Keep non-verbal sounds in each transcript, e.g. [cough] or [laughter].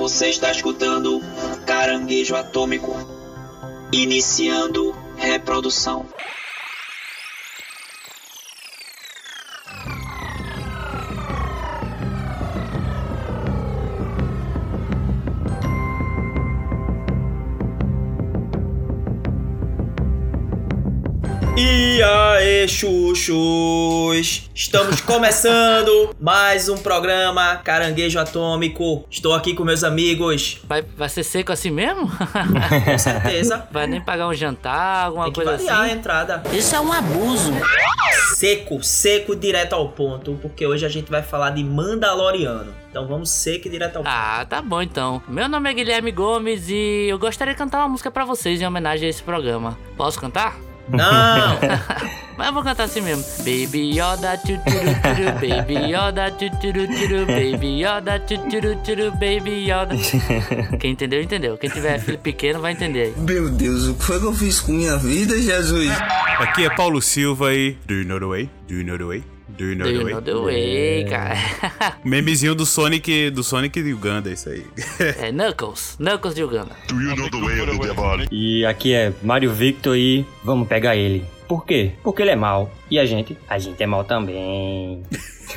Você está escutando Caranguejo Atômico. Iniciando reprodução. E chuchus! Estamos começando [laughs] mais um programa Caranguejo Atômico. Estou aqui com meus amigos. Vai, vai ser seco assim mesmo? [laughs] Com certeza. Vai nem pagar um jantar, alguma Tem que coisa variar a assim? entrada. Isso é um abuso. Seco, seco direto ao ponto, porque hoje a gente vai falar de Mandaloriano. Então vamos seco e direto ao ponto. Ah, tá bom então. Meu nome é Guilherme Gomes e eu gostaria de cantar uma música pra vocês em homenagem a esse programa. Posso cantar? Não! [laughs] Mas eu vou cantar assim mesmo. Baby Yoda, tchuru, Baby Yoda, tchuru, Baby Yoda, tchuru, Baby Yoda. Quem entendeu, entendeu. Quem tiver filho pequeno vai entender. Meu Deus, o que foi que eu fiz com minha vida, Jesus? Aqui é Paulo Silva e. Do you know the way? Do you know the way? Do you know Do the you way? know the way, cara. [laughs] Memezinho do Sonic, do Sonic de Uganda, isso aí. É Knuckles. Knuckles de Uganda. E aqui é Mário Victor e vamos pegar ele. Por quê? Porque ele é mal. E a gente? A gente é mal também. [laughs]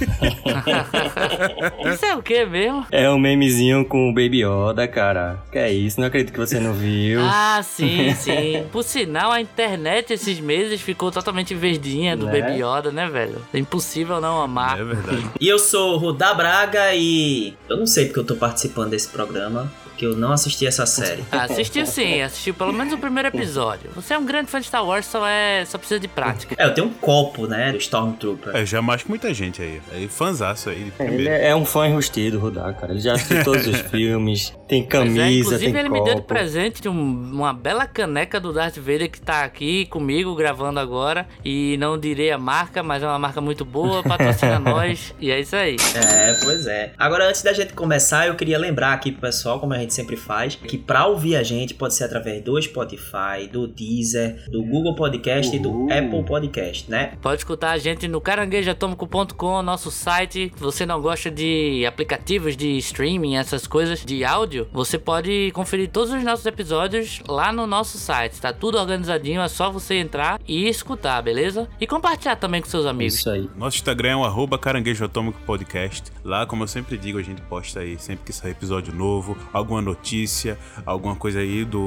Isso é o que mesmo? É um memezinho com o Baby Yoda, cara. Que é isso? Não acredito que você não viu. [laughs] Ah, sim, sim. Por sinal, a internet esses meses ficou totalmente verdinha do Né? Baby Yoda, né, velho? É impossível não amar. É verdade. E eu sou o Rudá Braga e eu não sei porque eu tô participando desse programa, porque eu não assisti essa série. [laughs] Ah, assistiu sim, assistiu pelo menos o primeiro episódio. Você é um grande fã de Star Wars, só, é, só precisa de prática. É, eu tenho um copo, né, do Stormtrooper. É, já mais que muita gente aí. Aí, fanzaço aí. de Ele primeiro. é é um fã enrustido, Rudá, cara. Ele já assistiu [laughs] todos os filmes, tem é, camisa, inclusive tem ele me deu de presente um- uma bela caneca do Darth Vader que tá aqui comigo gravando agora. E não direi a marca, mas é uma marca muito boa, patrocina [laughs] nós. E é isso aí. É, pois é. Agora, antes da gente começar, eu queria lembrar aqui pro pessoal, como a gente sempre faz, que pra ouvir a gente pode ser através do Spotify, do Deezer, do Google Podcast e do Uhul. Apple Podcast, né? Pode escutar a gente no caranguejoatômico.com, nosso site. Se você não gosta de aplicativos de streaming, essas coisas de áudio, você pode conferir todos os nossos episódios lá no nosso site. Tá tudo organizadinho, é só você entrar e escutar, beleza? E compartilhar também com seus amigos. Isso aí. Nosso Instagram é um arroba caranguejo atômico podcast. Lá, como eu sempre digo, a gente posta aí sempre que sai episódio novo, alguma notícia, alguma coisa aí do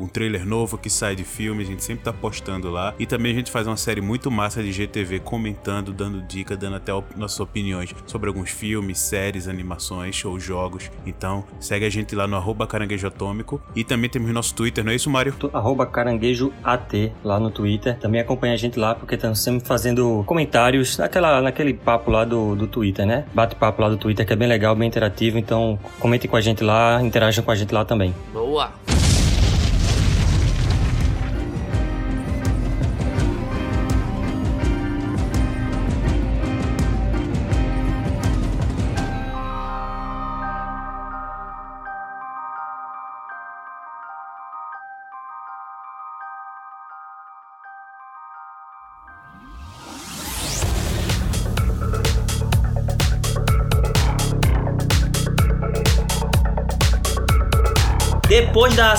um, trailer novo que sai de filme, a gente sempre tá postando lá. E também a gente faz uma série muito massa de GTV comentando, dando dica, dando até nossas opiniões sobre alguns filmes, séries, animações ou jogos. Então, segue a gente lá no arroba caranguejo atômico. E também temos nosso Twitter, não é isso, Mário? Arroba caranguejo AT lá no Twitter. Também acompanha a gente lá porque estamos sempre fazendo comentários naquela, naquele papo lá do, do Twitter, né? Bate-papo lá do Twitter que é bem legal, bem interativo. Então comentem com a gente lá, interajam com a gente lá também. Boa!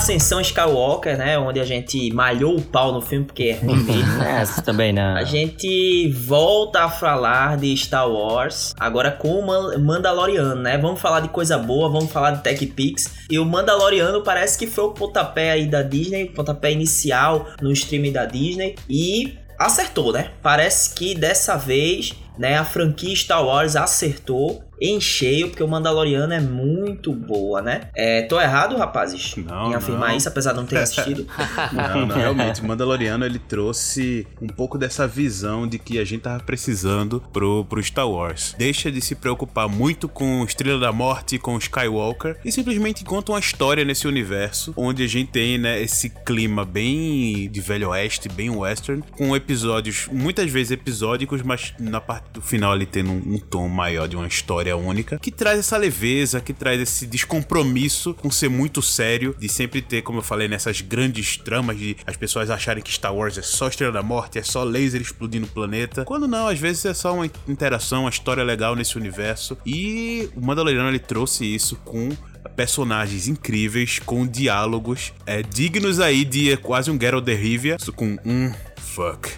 Ascensão Skywalker, né, onde a gente malhou o pau no filme, porque é ruim mesmo. [laughs] Essa também não. A gente volta a falar de Star Wars, agora com o Man- Mandaloriano, né? Vamos falar de coisa boa, vamos falar de Tech Pix. E o Mandaloriano parece que foi o pontapé aí da Disney, o pontapé inicial no streaming da Disney. E acertou, né? Parece que dessa vez, né, a franquia Star Wars acertou em cheio, porque o Mandaloriano é muito boa, né? É, tô errado, rapazes? Não, em afirmar não. isso, apesar de não ter assistido. [laughs] Não, não, realmente. O Mandaloriano ele trouxe um pouco dessa visão de que a gente tava precisando pro, pro Star Wars. Deixa de se preocupar muito com Estrela da Morte, com Skywalker e simplesmente conta uma história nesse universo onde a gente tem, né, esse clima bem de Velho Oeste, bem western, com episódios, muitas vezes episódicos, mas na parte do final ele tendo um, um tom maior de uma história única, que traz essa leveza, que traz esse descompromisso com ser muito sério, de sempre ter, como eu falei, nessas grandes tramas de as pessoas acharem que Star Wars é só Estrela da Morte, é só laser explodindo o planeta. Quando não, às vezes é só uma interação, uma história legal nesse universo. E o Mandaloriano ele trouxe isso com personagens incríveis com diálogos é, dignos aí de quase um Geralt de Rivia com um fuck.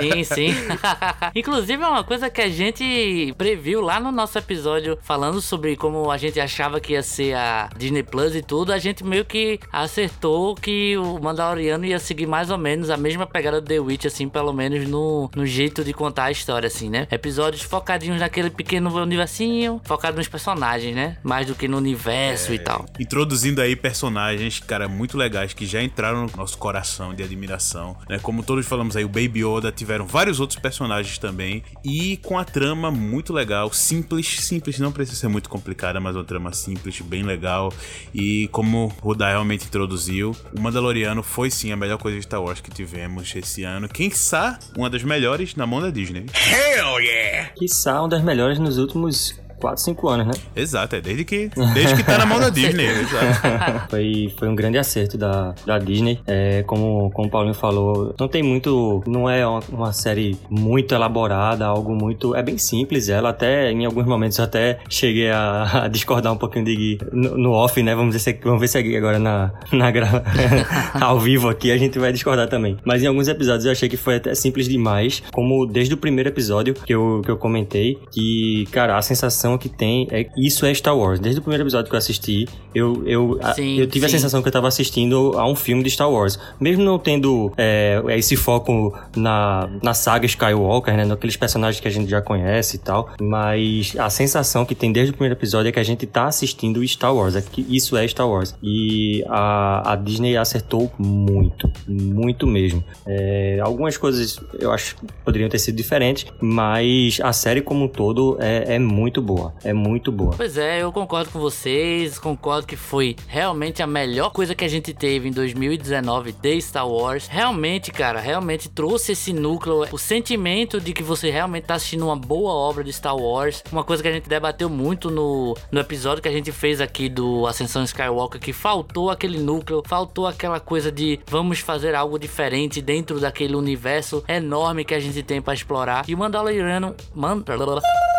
Sim, sim. [laughs] Inclusive é uma coisa que a gente previu lá no nosso episódio falando sobre como a gente achava que ia ser a Disney Plus e tudo. A gente meio que acertou que o Mandaloriano ia seguir mais ou menos a mesma pegada do The Witch, assim, pelo menos no, no jeito de contar a história, assim, né? Episódios focadinhos naquele pequeno universinho, focado nos personagens, né? Mais do que no universo É. e tal. Introduzindo aí personagens, cara, muito legais que já entraram no nosso coração de admiração, né? Como todos falamos aí, o Baby Yoda, tiveram vários outros personagens também. E com a trama muito legal, simples, simples, não precisa ser muito complicada, mas uma trama simples, bem legal. E como o Rudá realmente introduziu, o Mandaloriano foi sim a melhor coisa de Star Wars que tivemos esse ano, quem sabe uma das melhores na mão da Disney. Quiçá uma das melhores nos últimos 4, 5 anos, né? Exato, é desde que desde que tá na mão da [laughs] Disney, exato. [laughs] Foi, foi um grande acerto da, da Disney. É, como, como o Paulinho falou, não tem muito. Não é uma, uma série muito elaborada, algo muito. É bem simples. Ela até, em alguns momentos, eu até cheguei a, [laughs] a discordar um pouquinho de Gui no, no off, né? Vamos ver se, vamos ver se aqui agora na, na gra... ao vivo aqui a gente vai discordar também. Mas em alguns episódios eu achei que foi até simples demais. Como desde o primeiro episódio que eu, que eu comentei, que, cara, a sensação que tem é isso é Star Wars. Desde o primeiro episódio que eu assisti, eu, eu, a- Sim, eu tive a sim. sensação que eu tava assistindo a um filme de Star Wars. Mesmo não tendo é, esse foco na, na saga Skywalker, né? Naqueles personagens que a gente já conhece e tal. Mas a sensação que tem desde o primeiro episódio é que a gente tá assistindo Star Wars. É que isso é Star Wars. E a, a Disney acertou muito. Muito mesmo. É, algumas coisas eu acho que poderiam ter sido diferentes, mas a série como um todo é, é muito boa. É muito boa. Pois é, eu concordo com vocês, concordo que foi realmente a melhor coisa que a gente teve em 2019 de Star Wars. Realmente, cara, realmente trouxe esse núcleo, o sentimento de que você realmente tá assistindo uma boa obra de Star Wars. Uma coisa que a gente debateu muito no, no episódio que a gente fez aqui do Ascensão Skywalker, que faltou aquele núcleo, faltou aquela coisa de vamos fazer algo diferente dentro daquele universo enorme que a gente tem pra explorar. E o Mandaloriano. Mandaloriano.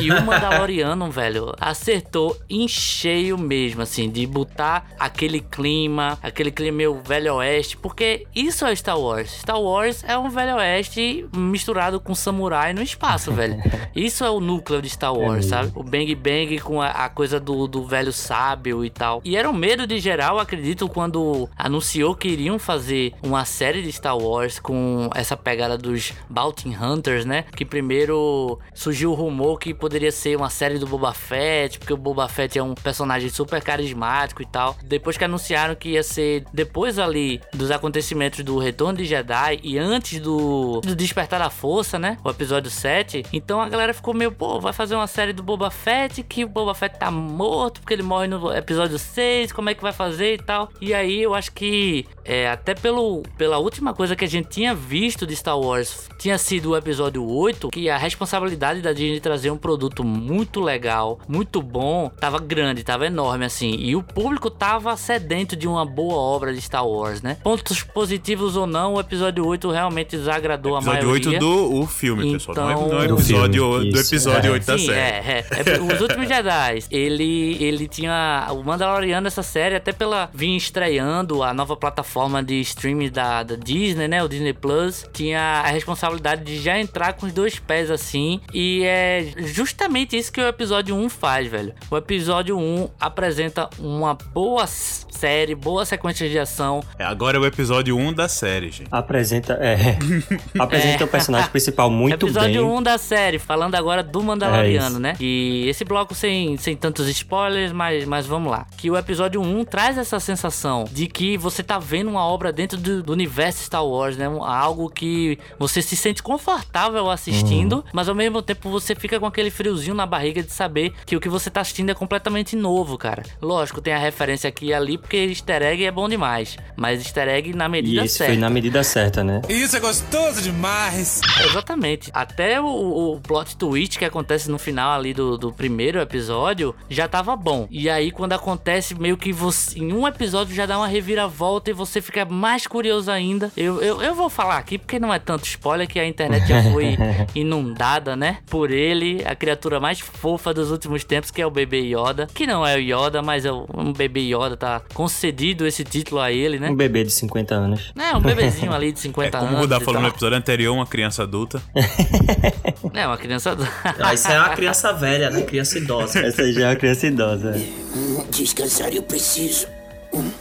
E o Mandaloriano, velho, acertou em cheio mesmo, assim, de botar aquele clima, aquele clima meio velho oeste, porque isso é Star Wars. Star Wars é um velho oeste misturado com samurai no espaço, velho. [laughs] Isso é o núcleo de Star Wars, mesmo. sabe? O Bang Bang com a, a coisa do, do velho sábio e tal. E era um medo de geral, acredito, quando anunciou que iriam fazer uma série de Star Wars com essa pegada dos Bounty Hunters, né? Que primeiro surgiu o rumor que poderia ser uma série do Boba Fett, porque o Boba Fett é um personagem super carismático e tal. Depois que anunciaram que ia ser depois ali dos acontecimentos do Retorno de Jedi e antes do, do Despertar da Força, né? O episódio 7. Então a galera ficou meio, pô, vai fazer uma série do Boba Fett que o Boba Fett tá morto porque ele morre no episódio 6, como é que vai fazer e tal. E aí eu acho que é, até pelo, pela última coisa que a gente tinha visto de Star Wars, tinha sido o episódio 8, que a responsabilidade da Disney trazer um produto muito legal, muito bom, tava grande, tava enorme assim. E o público tava sedento de uma boa obra de Star Wars, né? Pontos positivos ou não, o episódio 8 realmente desagradou a Episódio maioria. 8 do o filme, pessoal. Não é, não é Então- Do episódio filme, do episódio É. 8 da Sim, série. é, é, É, Os Últimos [laughs] Jedi, ele, ele tinha. O Mandaloriano, essa série, até pela. vinha estreando a nova plataforma de streaming da, da Disney, né? O Disney Plus. Tinha a responsabilidade de já entrar com os dois pés assim. E é justamente isso que o episódio 1 faz, velho. O episódio 1 apresenta uma boa série, boa sequência de ação. É, agora é o episódio 1 da série, gente. Apresenta, é, [laughs] apresenta É. o personagem principal muito Episódio bem. 1 da série, falando agora do Mandaloriano, É né? E esse bloco sem, sem tantos spoilers, mas, mas vamos lá. Que o episódio 1 traz essa sensação de que você tá vendo uma obra dentro do, do universo Star Wars, né? Algo que você se sente confortável assistindo, Uhum. mas ao mesmo tempo você fica com aquele friozinho na barriga de saber que o que você tá assistindo é completamente novo, cara. Lógico, tem a referência aqui e ali, porque easter egg é bom demais. Mas easter egg na E medida esse certa. foi na medida certa, né? Isso é gostoso demais. Exatamente. Até o, o plot twist que acontece no final ali do, do primeiro episódio já tava bom. E aí, quando acontece, meio que você. Em um episódio já dá uma reviravolta e você fica mais curioso ainda. Eu, eu, eu vou falar aqui porque não é tanto spoiler que a internet já foi [laughs] inundada, né? Por ele, a criatura mais fofa dos últimos tempos, que é o bebê Yoda. Que não é o Yoda, mas é um bebê Yoda, tá concedido esse título a ele, né? Um bebê de 50 anos. É, um bebezinho ali de [laughs] É 50 como anos. o Rudá e falou no episódio anterior, uma criança adulta. [laughs] [laughs] É, uma criança. Ah, isso é uma criança velha, né? Criança idosa. Essa já é uma criança idosa. Descansar eu preciso.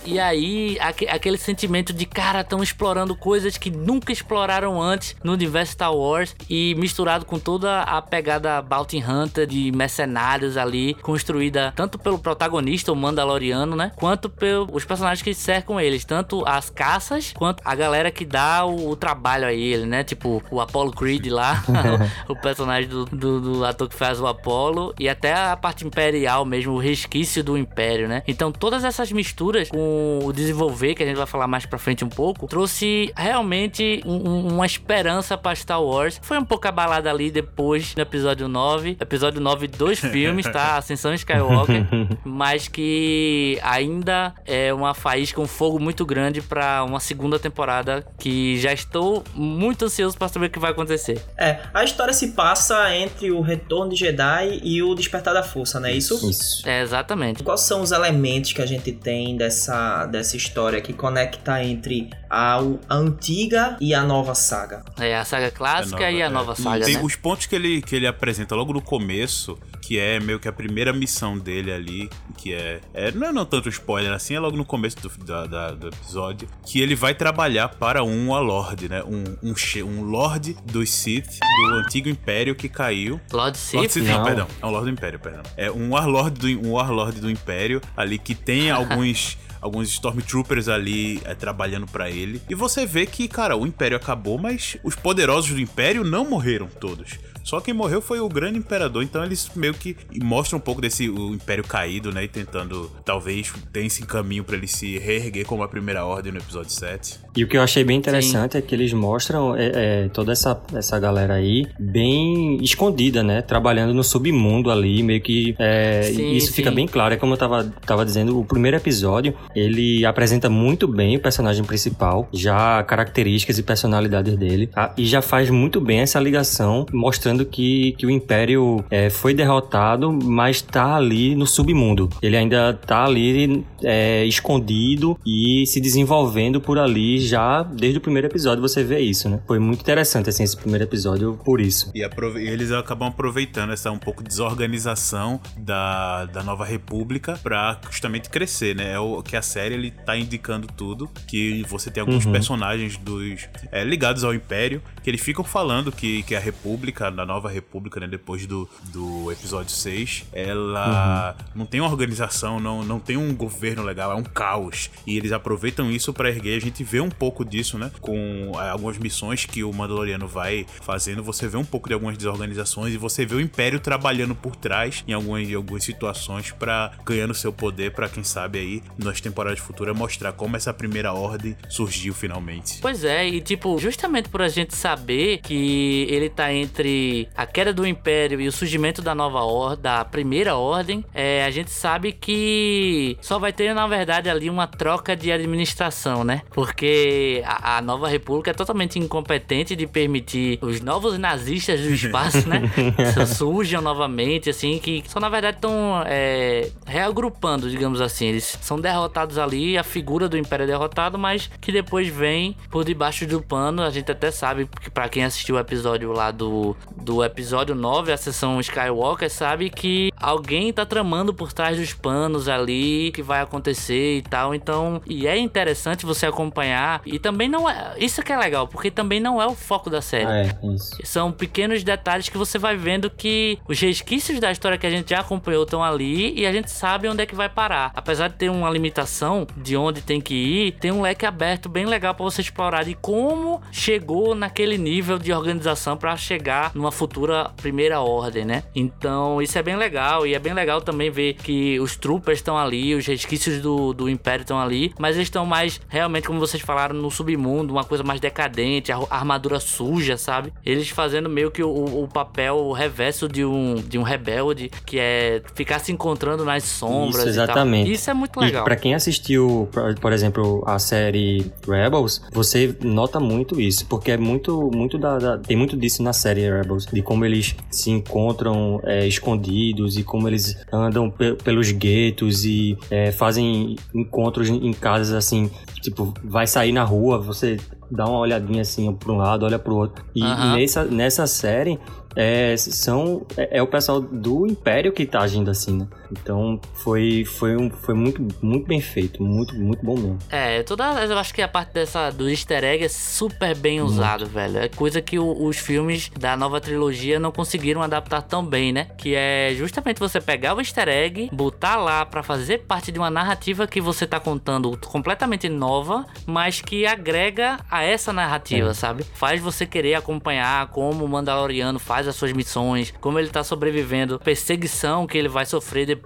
E aí, aque- aquele sentimento de cara, estão explorando coisas que nunca exploraram antes no universo Star Wars e misturado com toda a pegada Bounty Hunter de mercenários ali, construída tanto pelo protagonista, o Mandaloriano, né? Quanto pelos personagens que cercam eles, tanto as caças quanto a galera que dá o, o trabalho a ele, né? Tipo o Apollo Creed lá, [laughs] o personagem do, do, do ator que faz o Apollo e até a parte imperial mesmo, o resquício do Império, né? Então todas essas misturas com o desenvolver, que a gente vai falar mais pra frente um pouco, trouxe realmente um- um- uma esperança pra Star Wars. Foi um pouco abalada ali depois do episódio 9. Episódio 9, dois [laughs] filmes, tá? Ascensão Skywalker. mas que ainda é uma faísca, um fogo muito grande pra uma segunda temporada que já estou muito ansioso pra saber o que vai acontecer. É, a história se passa entre o Retorno de Jedi e o Despertar da Força, não é isso? Isso. É, exatamente. Quais são os elementos que a gente tem dessa, dessa história que conecta entre a, a antiga e a nova saga? É a saga clássica É e a é. nova saga, Tem né? os pontos que ele, que ele apresenta logo no começo, que é meio que a primeira missão dele ali, que é. é não é não tanto spoiler assim, é logo no começo do, da- da- do episódio, que ele vai trabalhar para um Warlord, né? Um, um, um Lorde dos Sith do antigo Império que caiu. Lord Lord Sith, Sith, não, Não. perdão. É um Lorde do Império, perdão. É um Warlord do, um Warlord do Império ali que tem [laughs] alguns. Alguns Stormtroopers ali é, trabalhando pra ele. E você vê que, cara, o Império acabou, mas os poderosos do Império não morreram todos. Só quem morreu foi o grande imperador, então eles meio que mostram um pouco desse o império caído, né? E tentando, talvez, ter esse caminho pra ele se reerguer como a primeira ordem no episódio 7. E o que eu achei bem interessante é que eles mostram é, é, toda essa, essa galera aí bem escondida, né? Trabalhando no submundo ali, meio que. é, Sim, isso sim. fica bem claro. É como eu tava, tava dizendo, o primeiro episódio ele apresenta muito bem o personagem principal, já características e personalidades dele, tá? E já faz muito bem essa ligação, mostrando que, que o Império é, foi derrotado, mas tá ali no submundo. Ele ainda tá ali é, escondido e se desenvolvendo por ali já desde o primeiro episódio você vê isso, né? Foi muito interessante assim esse primeiro episódio por isso. E eles acabam aproveitando essa um pouco de desorganização da, da nova república pra justamente crescer, né? É o que a série ele tá indicando tudo, que você tem alguns Uhum. personagens dos é, ligados ao império que eles ficam falando que, que a república, na nova república, né, depois do, do episódio 6, ela não tem uma organização, não, não tem um governo legal, é um caos. E eles aproveitam isso pra erguer, a gente vê um pouco disso, né? Com é, algumas missões que o Mandaloriano vai fazendo, você vê um pouco de algumas desorganizações e você vê o Império trabalhando por trás em algumas, em algumas situações pra ganhando seu poder pra quem sabe aí nas temporadas futuras mostrar como essa primeira ordem surgiu finalmente. Pois é, e tipo, justamente por a gente saber que ele tá entre a queda do Império e o surgimento da nova ordem, da primeira ordem, é, a gente sabe que só vai ter, na verdade, ali uma troca de administração, né? Porque a, a nova república é totalmente incompetente de permitir os novos nazistas do espaço, né? [laughs] surjam novamente, assim, que só na verdade estão é, reagrupando, digamos assim. Eles são derrotados ali, a figura do Império é derrotado, mas que depois vem por debaixo do pano. A gente até sabe, porque pra quem assistiu o episódio lá do, do episódio 9, a sessão Skywalker, sabe que alguém tá tramando por trás dos panos ali, que vai acontecer e tal. Então, e é interessante você acompanhar. E também não é. Isso que é legal, porque também não é o foco da série. É, isso. São pequenos detalhes que você vai vendo que os resquícios da história que a gente já acompanhou estão ali e a gente sabe onde é que vai parar. Apesar de ter uma limitação de onde tem que ir, tem um leque aberto bem legal para você explorar de como chegou naquele nível de organização para chegar numa futura primeira ordem, né? Então isso é bem legal e é bem legal também ver que os troopers estão ali, os resquícios do, do Império estão ali, mas eles estão mais realmente, como vocês falaram, no submundo, uma coisa mais decadente, a armadura suja, sabe? Eles fazendo meio que o, o papel reverso de um, de um rebelde, que é ficar se encontrando nas sombras. Isso, exatamente. Isso é muito legal. E pra quem assistiu, por, por exemplo, a série Rebels, você nota muito isso, porque é muito, muito da, da tem muito disso na série Rebels, de como eles se encontram é, escondidos e como eles andam pe pelos guetos e é, fazem encontros em casas assim, tipo, vai sair na rua, você dá uma olhadinha assim para um lado, olha para o outro. E Aham. nessa, nessa série é, são é, é o pessoal do Império que tá agindo assim, né? Então foi foi um, foi muito muito bem feito, muito muito bom mesmo. É, toda. Eu acho que a parte dessa do easter egg é super bem usado, velho. É coisa que o- os filmes da nova trilogia não conseguiram adaptar tão bem, né? Que é justamente você pegar o easter egg, botar lá pra fazer parte de uma narrativa que você tá contando completamente nova, mas que agrega a essa narrativa, sabe? Faz você querer acompanhar como o Mandaloriano faz as suas missões, como ele tá sobrevivendo, perseguição que ele vai sofrer depois.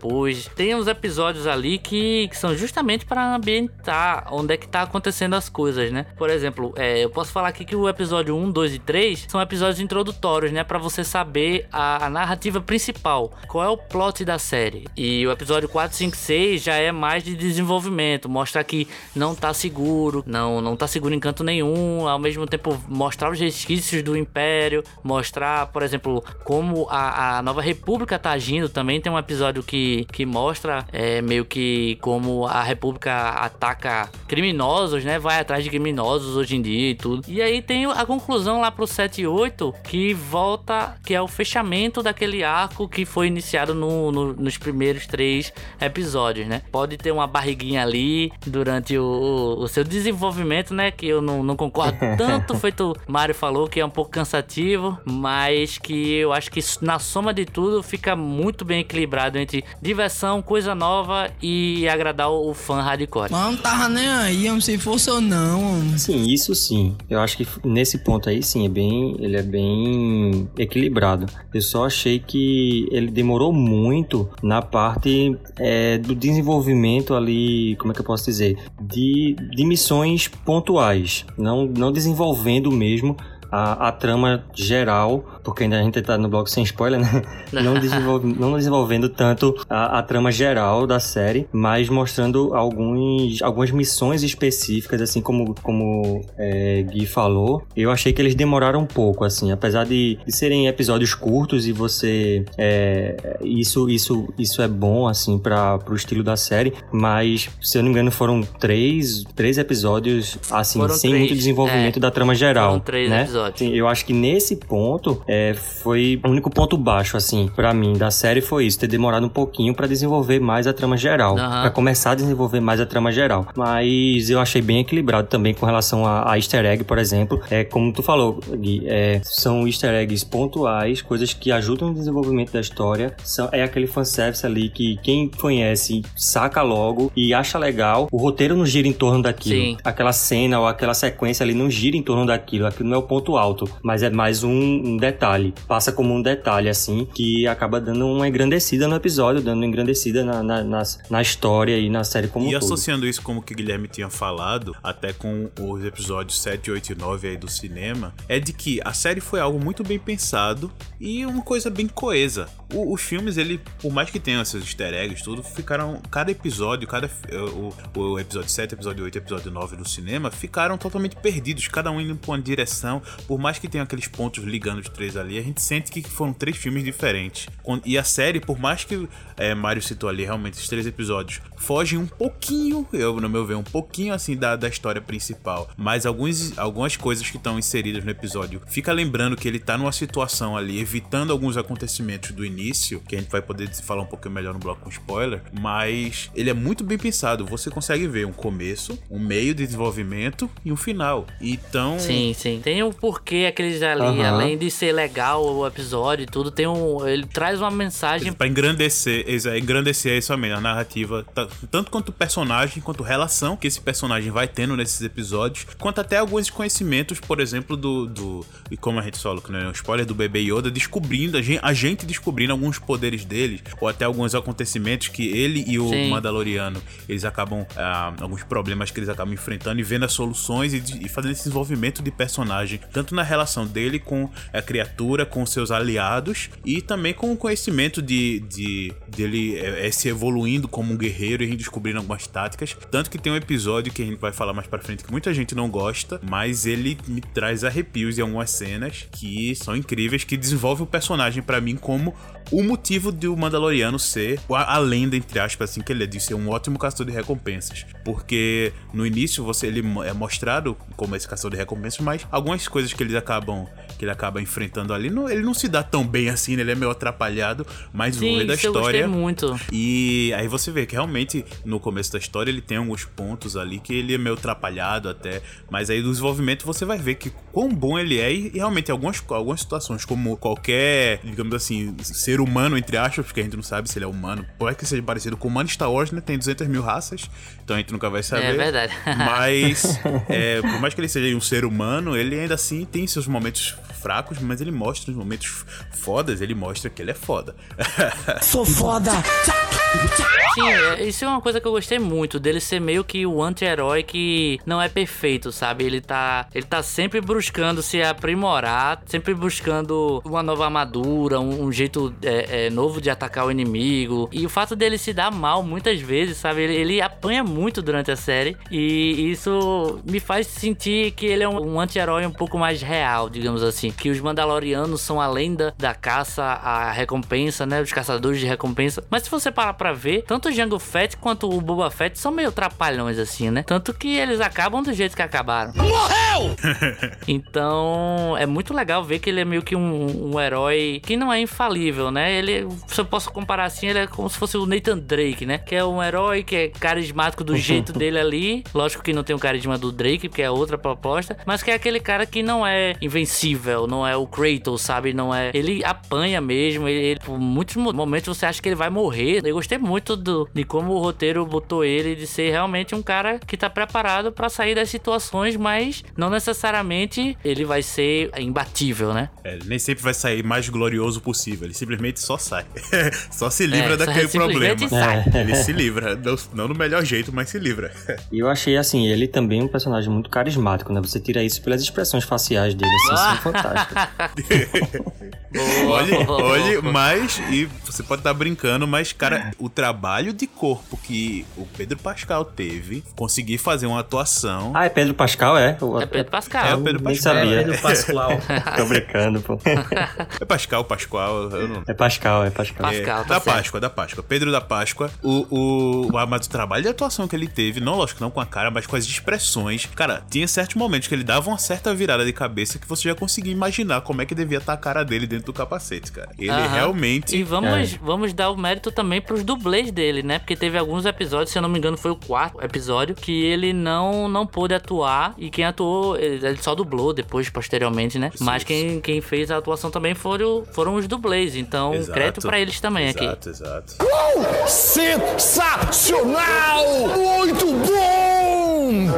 Tem uns episódios ali que, que são justamente para ambientar onde é que tá acontecendo as coisas, né? Por exemplo, é, eu posso falar aqui que o episódio 1, 2 e 3 são episódios introdutórios, né? Pra você saber a, a narrativa principal, qual é o plot da série. E o episódio 4, 5, 6 já é mais de desenvolvimento, mostrar que não tá seguro, não, não tá seguro em canto nenhum, ao mesmo tempo mostrar os resquícios do Império, mostrar, por exemplo, como a, a Nova República tá agindo. Também tem um episódio que, que mostra é, meio que como a República ataca criminosos, né? Vai atrás de criminosos hoje em dia e tudo. E aí tem a conclusão lá pro 7 e 8 que volta, que é o fechamento daquele arco que foi iniciado no- no- nos primeiros três episódios, né? Pode ter uma barriguinha ali durante o, o seu desenvolvimento, né? Que eu não, não concordo [laughs] tanto, feito o Mário falou, que é um pouco cansativo, mas que eu acho que na soma de tudo fica muito bem equilibrado entre diversão, coisa nova e agradar o, fã hardcore. Mas não tava nem aí, homem, se fosse ou não. homem. Sim, isso sim. Eu acho que nesse ponto aí sim, é bem, ele é bem equilibrado. Eu só achei que ele demorou muito na parte é, do desenvolvimento ali, como é que eu posso dizer, de, de missões pontuais, não, não desenvolvendo mesmo a, a trama geral, porque ainda a gente tá no bloco sem spoiler, né? Não, desenvolve, não desenvolvendo tanto a, a trama geral da série, mas mostrando alguns, algumas missões específicas, assim como, como é, Gui falou. Eu achei que eles demoraram um pouco, assim, apesar de, de serem episódios curtos e você. é, isso, isso, isso é bom, assim, para pro estilo da série, mas se eu não me engano foram três, três episódios, assim, Foram sem três, muito desenvolvimento é. da trama geral. Foram três né? episódios. Sim, eu acho que nesse ponto é, foi o único ponto baixo, assim, pra mim, da série foi isso, ter demorado um pouquinho pra desenvolver mais a trama geral. Aham. Pra começar a desenvolver mais a trama geral. Mas eu achei bem equilibrado também com relação a, a easter egg, por exemplo. É, como tu falou, Gui, é, são easter eggs pontuais, coisas que ajudam no desenvolvimento da história. São, é aquele fanservice ali que quem conhece saca logo e acha legal. O roteiro não gira em torno daquilo. Sim. Aquela cena ou aquela sequência ali não gira em torno daquilo. Aquilo não é o ponto alto, mas é mais um, um detalhe. Passa como um detalhe, assim, que acaba dando uma engrandecida no episódio, dando uma engrandecida na, na, na, na história e na série como E um todo. associando isso como que o Guilherme tinha falado, até com os episódios 7, 8 e 9 aí do cinema, é de que a série foi algo muito bem pensado e uma coisa bem coesa. O- os filmes, ele, por mais que tenham esses easter eggs, tudo, ficaram. Cada episódio, cada. eh, O, o episódio 7, episódio 8 e episódio 9 do cinema ficaram totalmente perdidos, cada um indo pra uma direção. Por mais que tenha aqueles pontos ligando os três ali, a gente sente que foram três filmes diferentes. E a série, por mais que é, Mário citou ali realmente esses três episódios, fogem um pouquinho, eu no meu ver, um pouquinho assim da, da história principal. Mas alguns, algumas coisas que estão inseridas no episódio fica lembrando que ele tá numa situação ali, evitando alguns acontecimentos do início, que a gente vai poder falar um pouquinho melhor no bloco com spoiler. Mas ele é muito bem pensado. Você consegue ver um começo, um meio de desenvolvimento e um final. Então. Sim, sim. Tem um porquê aqueles ali, Aham. além de ser legal o episódio e tudo. Tem um. Ele traz uma mensagem. Pra engrandecer, engrandecer isso mesmo, a narrativa. ta- Tanto quanto o personagem, quanto relação que esse personagem vai tendo nesses episódios, quanto até alguns conhecimentos, por exemplo, do. do e como a gente fala, né? O spoiler do bebê Yoda, descobrindo, a gente, a gente descobrindo alguns poderes deles, ou até alguns acontecimentos que ele e o Sim. Mandaloriano, eles acabam. ah, alguns problemas que eles acabam enfrentando e vendo as soluções e, de- e fazendo esse desenvolvimento de personagem, tanto na relação dele com a criatura, com seus aliados, e também com o conhecimento de, de dele é, é, se evoluindo como um guerreiro e a gente descobrindo algumas táticas. Tanto que tem um episódio que a gente vai falar mais pra frente que muita gente não gosta, mas ele me traz arrepios em algumas cenas que são incríveis, que desenvolve o personagem pra mim como o motivo de o Mandaloriano ser a, a lenda, entre aspas, assim, que ele é de ser um ótimo caçador de recompensas. Porque no início você ele é mostrado como esse caçador de recompensas, mas algumas coisas que ele acabam que ele acaba enfrentando ali, não, ele não se dá tão bem assim, né? ele é meio atrapalhado, mas o Sim, rolê da isso eu história. muito. E aí você vê que realmente no começo da história ele tem alguns pontos ali que ele é meio atrapalhado até, mas aí do desenvolvimento você vai ver que quão bom ele é e, e realmente algumas, algumas situações, como qualquer, digamos assim, ser humano, entre aspas, porque a gente não sabe se ele é humano, pode que seja parecido com o humano Star Wars, né? Tem 200 mil raças, então a gente nunca vai saber. É verdade. Mas, [laughs] é, por mais que ele seja um ser humano, ele ainda assim tem seus momentos fracos, mas ele mostra os momentos fodas, ele mostra que ele é foda. [laughs] Sou foda! Sim, é- isso é uma coisa que eu gostei muito, dele ser meio que o anti-herói que não é perfeito, sabe? Ele tá, ele tá sempre buscando se aprimorar, sempre buscando uma nova armadura, um, um jeito é, é, novo de atacar o inimigo. E o fato dele se dar mal muitas vezes, sabe? Ele, ele apanha muito durante a série e isso me faz sentir que ele é um, um anti-herói um pouco mais real, digamos assim. Que os Mandalorianos são a lenda da caça à recompensa, né? Os caçadores de recompensa. Mas se você parar pra ver, tanto o Jango Fett quanto o Boba Fett são meio trapalhões, assim, né? Tanto que eles acabam do jeito que acabaram. Morreu! [laughs] então, é muito legal ver que ele é meio que um, um herói que não é infalível, né? Ele, se eu posso comparar assim, ele é como se fosse o Nathan Drake, né? Que é um herói que é carismático do jeito [laughs] dele ali. Lógico que não tem o carisma do Drake, porque é outra proposta. Mas que é aquele cara que não é invencível, não é o Kratos, sabe? Não é. Ele apanha mesmo. Ele, ele- por muitos mo- momentos você acha que ele vai morrer. Eu gostei muito do, de como o roteiro botou ele de ser realmente um cara que tá preparado pra sair das situações, mas não necessariamente ele vai ser imbatível, né? É, ele nem sempre vai sair mais glorioso possível, ele simplesmente só sai. [laughs] só se livra É, só daquele [laughs] problema. [laughs] sai. Ele se livra, não, não no melhor jeito, mas se livra. E eu achei, assim, ele também um personagem muito carismático, né? Você tira isso pelas expressões faciais dele, assim, são fantásticas. Boa, olhe, olhe, mas, e você pode estar brincando, mas, cara, o trabalho de corpo que o Pedro Pascal teve, conseguir fazer uma atuação. Ah, é Pedro Pascal, é? O- É Pedro Pascal. É o Pedro Nem Pascal. sabia. É, Pedro Pascoal. [laughs] Tô brincando, pô. É Pascal, Pascoal, eu não. É Pascal, é Pascal. Pascal. É, tá da certo. Páscoa, da Páscoa. Pedro da Páscoa. O, o, o- mas o trabalho de atuação que ele teve, não, lógico, não com a cara, mas com as expressões. Cara, tinha certos momentos que ele dava uma certa virada de cabeça que você já conseguia imaginar como é que devia estar a cara dele dentro do capacete, cara. Ele Aham. realmente. E vamos, vamos dar o mérito também pros dublês dele, né? Porque teve alguns episódios, se eu não me engano, foi o quarto episódio, que ele não, não pôde atuar. E quem atuou, ele só dublou depois, posteriormente, né? Isso, Mas quem, quem fez a atuação também foram, foram os dublês. Então, Exato. crédito pra eles também aqui. Exato, exato. Sensacional! Muito bom!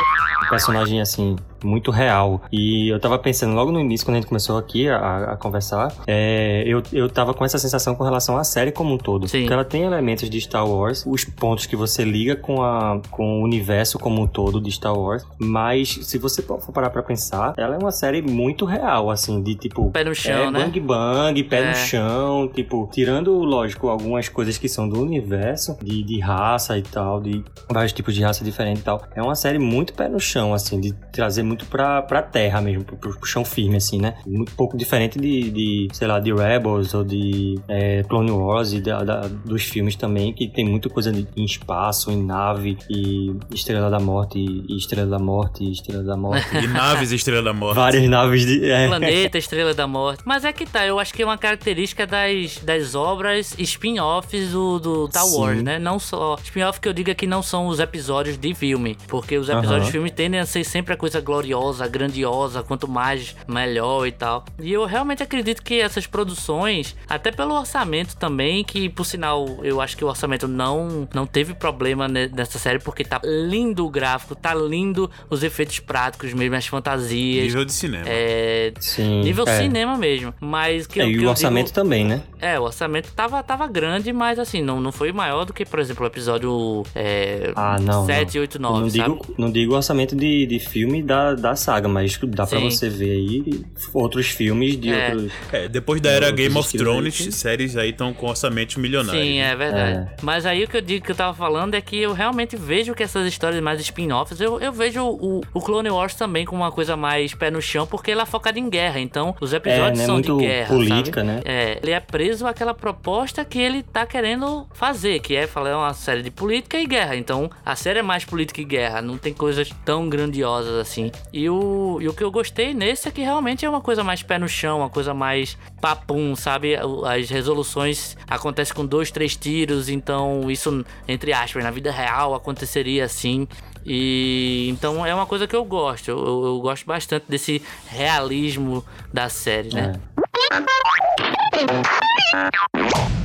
um personagem assim muito real e eu tava pensando logo no início quando a gente começou aqui a, a conversar é, eu, eu tava com essa sensação com relação à série como um todo Sim. porque ela tem elementos de Star Wars os pontos que você liga com a com o universo como um todo de Star Wars mas se você for parar pra pensar ela é uma série muito real assim de tipo Pé no chão, é, né? bang bang pé É. no chão tipo tirando lógico algumas coisas que são do universo de, de raça e tal de vários tipos de raça diferente e tal é uma série muito pé no chão assim de trazer muito pra, pra terra mesmo pro, pro chão firme assim né muito pouco diferente de, de sei lá de Rebels ou de é, Clone Wars e da- da- dos filmes também que tem muita coisa de- em espaço em nave e Estrela da Morte e Estrela da Morte e Estrela da Morte E naves Estrela da [laughs] Morte. várias naves de é, Planeta, Estrela da Morte. Mas é que tá, eu acho que é uma característica das, das obras spin-offs do, do Star Sim. Wars, né? Não só. Spin-off que eu digo é que não são os episódios de filme. Porque os episódios de filme tendem a ser sempre a coisa gloriosa, grandiosa, quanto mais melhor e tal. E eu realmente acredito que essas produções, até pelo orçamento também, que por sinal eu acho que o orçamento não, não teve problema nessa série, porque tá lindo o gráfico, tá lindo os efeitos práticos mesmo, as fantasias. Nível de cinema. É. Sim. Nível é. cinema mesmo. Mas que, É, eu- e que o orçamento digo- também, né? É, o orçamento tava, tava grande, mas assim, não, não foi maior do que, por exemplo, o episódio é, Ah, não. 7, não. 8, não 9, sabe? digo, não digo orçamento de, de filme da, da saga, mas dá pra Sim. você ver aí outros filmes de É. outros. É, depois da era Game of aí Thrones, que- séries aí estão com orçamentos milionários. Sim, é verdade. Mas aí o que eu digo que eu tava falando é que eu realmente vejo que essas histórias mais spin-offs, eu, eu vejo o, o Clone Wars também como uma coisa mais pé no chão, porque ele é focado em guerra. Então, os episódios É, né? são Muito de guerra. política, sabe? né? É, ele é preso àquela proposta que ele tá querendo fazer, que é falar uma série de política e guerra. Então, a série é mais política e guerra, não tem coisas tão grandiosas assim. E o, e o que eu gostei nesse é que realmente é uma coisa mais pé no chão, uma coisa mais papum, sabe? As resoluções acontecem com dois, três tiros, então isso, entre aspas, na vida real aconteceria assim. E então é uma coisa que eu gosto. Eu, eu- eu gosto bastante desse realismo da série, né? [laughs]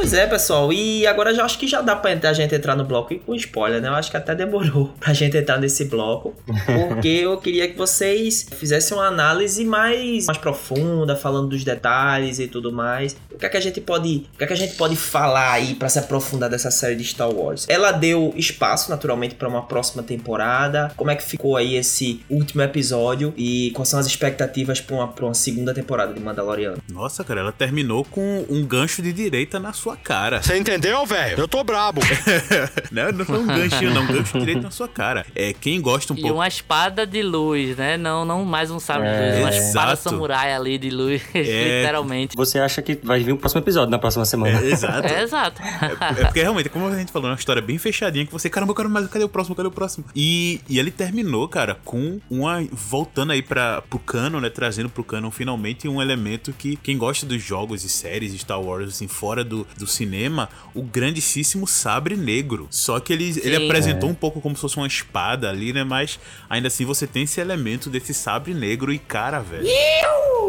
Pois é, pessoal. E agora já acho que já dá pra a gente entrar no bloco e com spoiler, né? Eu acho que até demorou [laughs] pra gente entrar nesse bloco. Porque eu queria que vocês fizessem uma análise mais, mais profunda, falando dos detalhes e tudo mais. O que é que a gente pode, o que é que a gente pode falar aí pra se aprofundar dessa série de Star Wars? Ela deu espaço, naturalmente, pra uma próxima temporada. Como é que ficou aí esse último episódio? E quais são as expectativas pra uma, pra uma segunda temporada de Mandaloriano? Nossa, cara, ela terminou com um gancho de direita na sua cara. Você entendeu, velho? Eu tô brabo. [laughs] não, não foi um ganchinho, não. Um gancho [laughs] de direita na sua cara. É, quem gosta um E pouco. uma espada de luz, né? Não, não mais um sabre de luz, uma espada Exato. samurai ali de luz, [laughs] É. literalmente. Você acha que vai vir o próximo episódio na próxima semana? É, exato. É exato. É porque realmente, como a gente falou, é uma história bem fechadinha que você, caramba, eu quero mais, cadê o próximo, cadê o próximo? E, e ele terminou, cara, com uma. voltando aí pra, pro canon, né? Trazendo pro canon finalmente um elemento que quem gosta dos jogos e séries de Star Wars, assim, fora do, do cinema, o grandíssimo sabre negro. Só que ele, ele apresentou um pouco como se fosse uma espada ali, né? Mas ainda assim você tem esse elemento desse sabre negro e, cara, velho.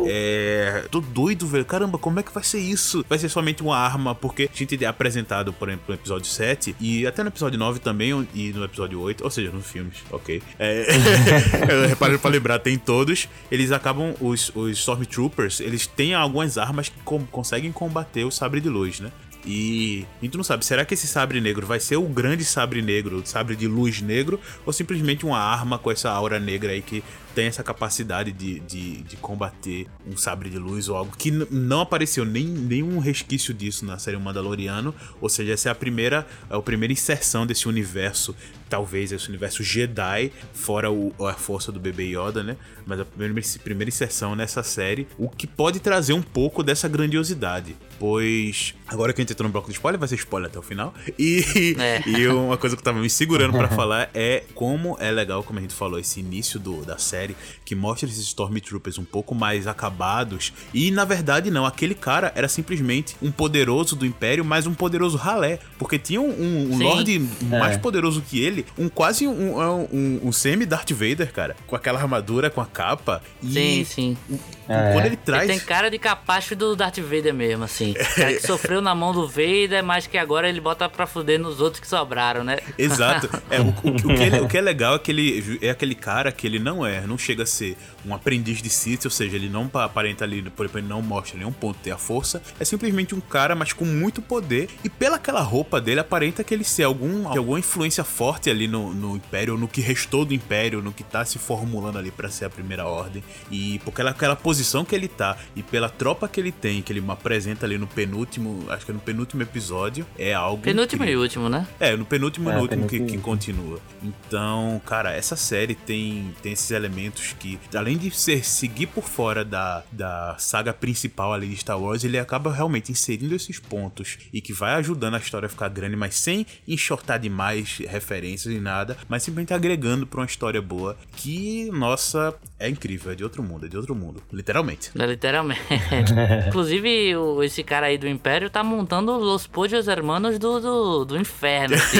É. Tô doido, velho. Caramba, como é que vai ser isso? Vai ser somente uma arma, porque a gente é apresentado, por exemplo, no episódio 7 e até no episódio 9 também, e no episódio 8, ou seja, nos filmes, ok. É. [laughs] [laughs] Reparem pra lembrar, tem todos. Eles acabam, os, os Stormtroopers, eles têm algumas armas que com- conseguem combater o sabre de luz, né? E a gente não sabe, será que esse sabre negro vai ser o grande sabre negro, o sabre de luz negro, ou simplesmente uma arma com essa aura negra aí que tem essa capacidade de, de, de combater um sabre de luz ou algo que não apareceu nem nenhum resquício disso na série Mandaloriano, ou seja, essa é a primeira, é a primeira inserção desse universo, talvez esse universo Jedi, fora o, a força do bebê Yoda, né? Mas a primeira, primeira inserção nessa série, o que pode trazer um pouco dessa grandiosidade, pois agora que a gente entrou no bloco de spoiler, vai ser spoiler até o final. E, É. [laughs] e uma coisa que eu tava me segurando pra falar é como é legal, como a gente falou, esse início do, da série que mostra esses Stormtroopers um pouco mais acabados. E na verdade, não, aquele cara era simplesmente um poderoso do Império, mas um poderoso ralé. Porque tinha um, um, um. Lorde mais É. poderoso que ele, um quase um, um, um, um semi-Darth Vader, cara. Com aquela armadura, com a capa. E Sim, sim. É. quando ele traz. Ele tem cara de capacho do Darth Vader mesmo, assim. [laughs] Cara que sofreu na mão do Vader, mas que agora ele bota pra fuder nos outros que sobraram, né? [laughs] Exato. É, o, o- o que ele- o que é legal é que ele é aquele cara que ele não é, não chega a ser um aprendiz de Sith, ou seja, ele não pa- aparenta ali, por exemplo, ele não mostra nenhum ponto de ter a força. É simplesmente um cara, mas com muito poder. E pela aquela roupa dele, aparenta que ele ser algum, alguma influência forte ali no, no Império, no que restou do Império, no que tá se formulando ali pra ser a Primeira Ordem. E por aquela, aquela posição que ele tá, e pela tropa que ele tem, que ele apresenta ali no penúltimo, acho que é no penúltimo episódio, é algo. Penúltimo e incrível. último, né? É, no penúltimo e É, no último que, e que continua. Então, cara, essa série tem, tem esses elementos elementos que, além de ser seguir por fora da, da saga principal ali de Star Wars, ele acaba realmente inserindo esses pontos e que vai ajudando a história a ficar grande, mas sem enxortar demais referências e nada, mas simplesmente agregando pra uma história boa que, nossa, é incrível, é de outro mundo, é de outro mundo, literalmente. É, literalmente. [laughs] Inclusive, o- esse cara aí do Império tá montando os Podios Hermanos do, do, do inferno. assim.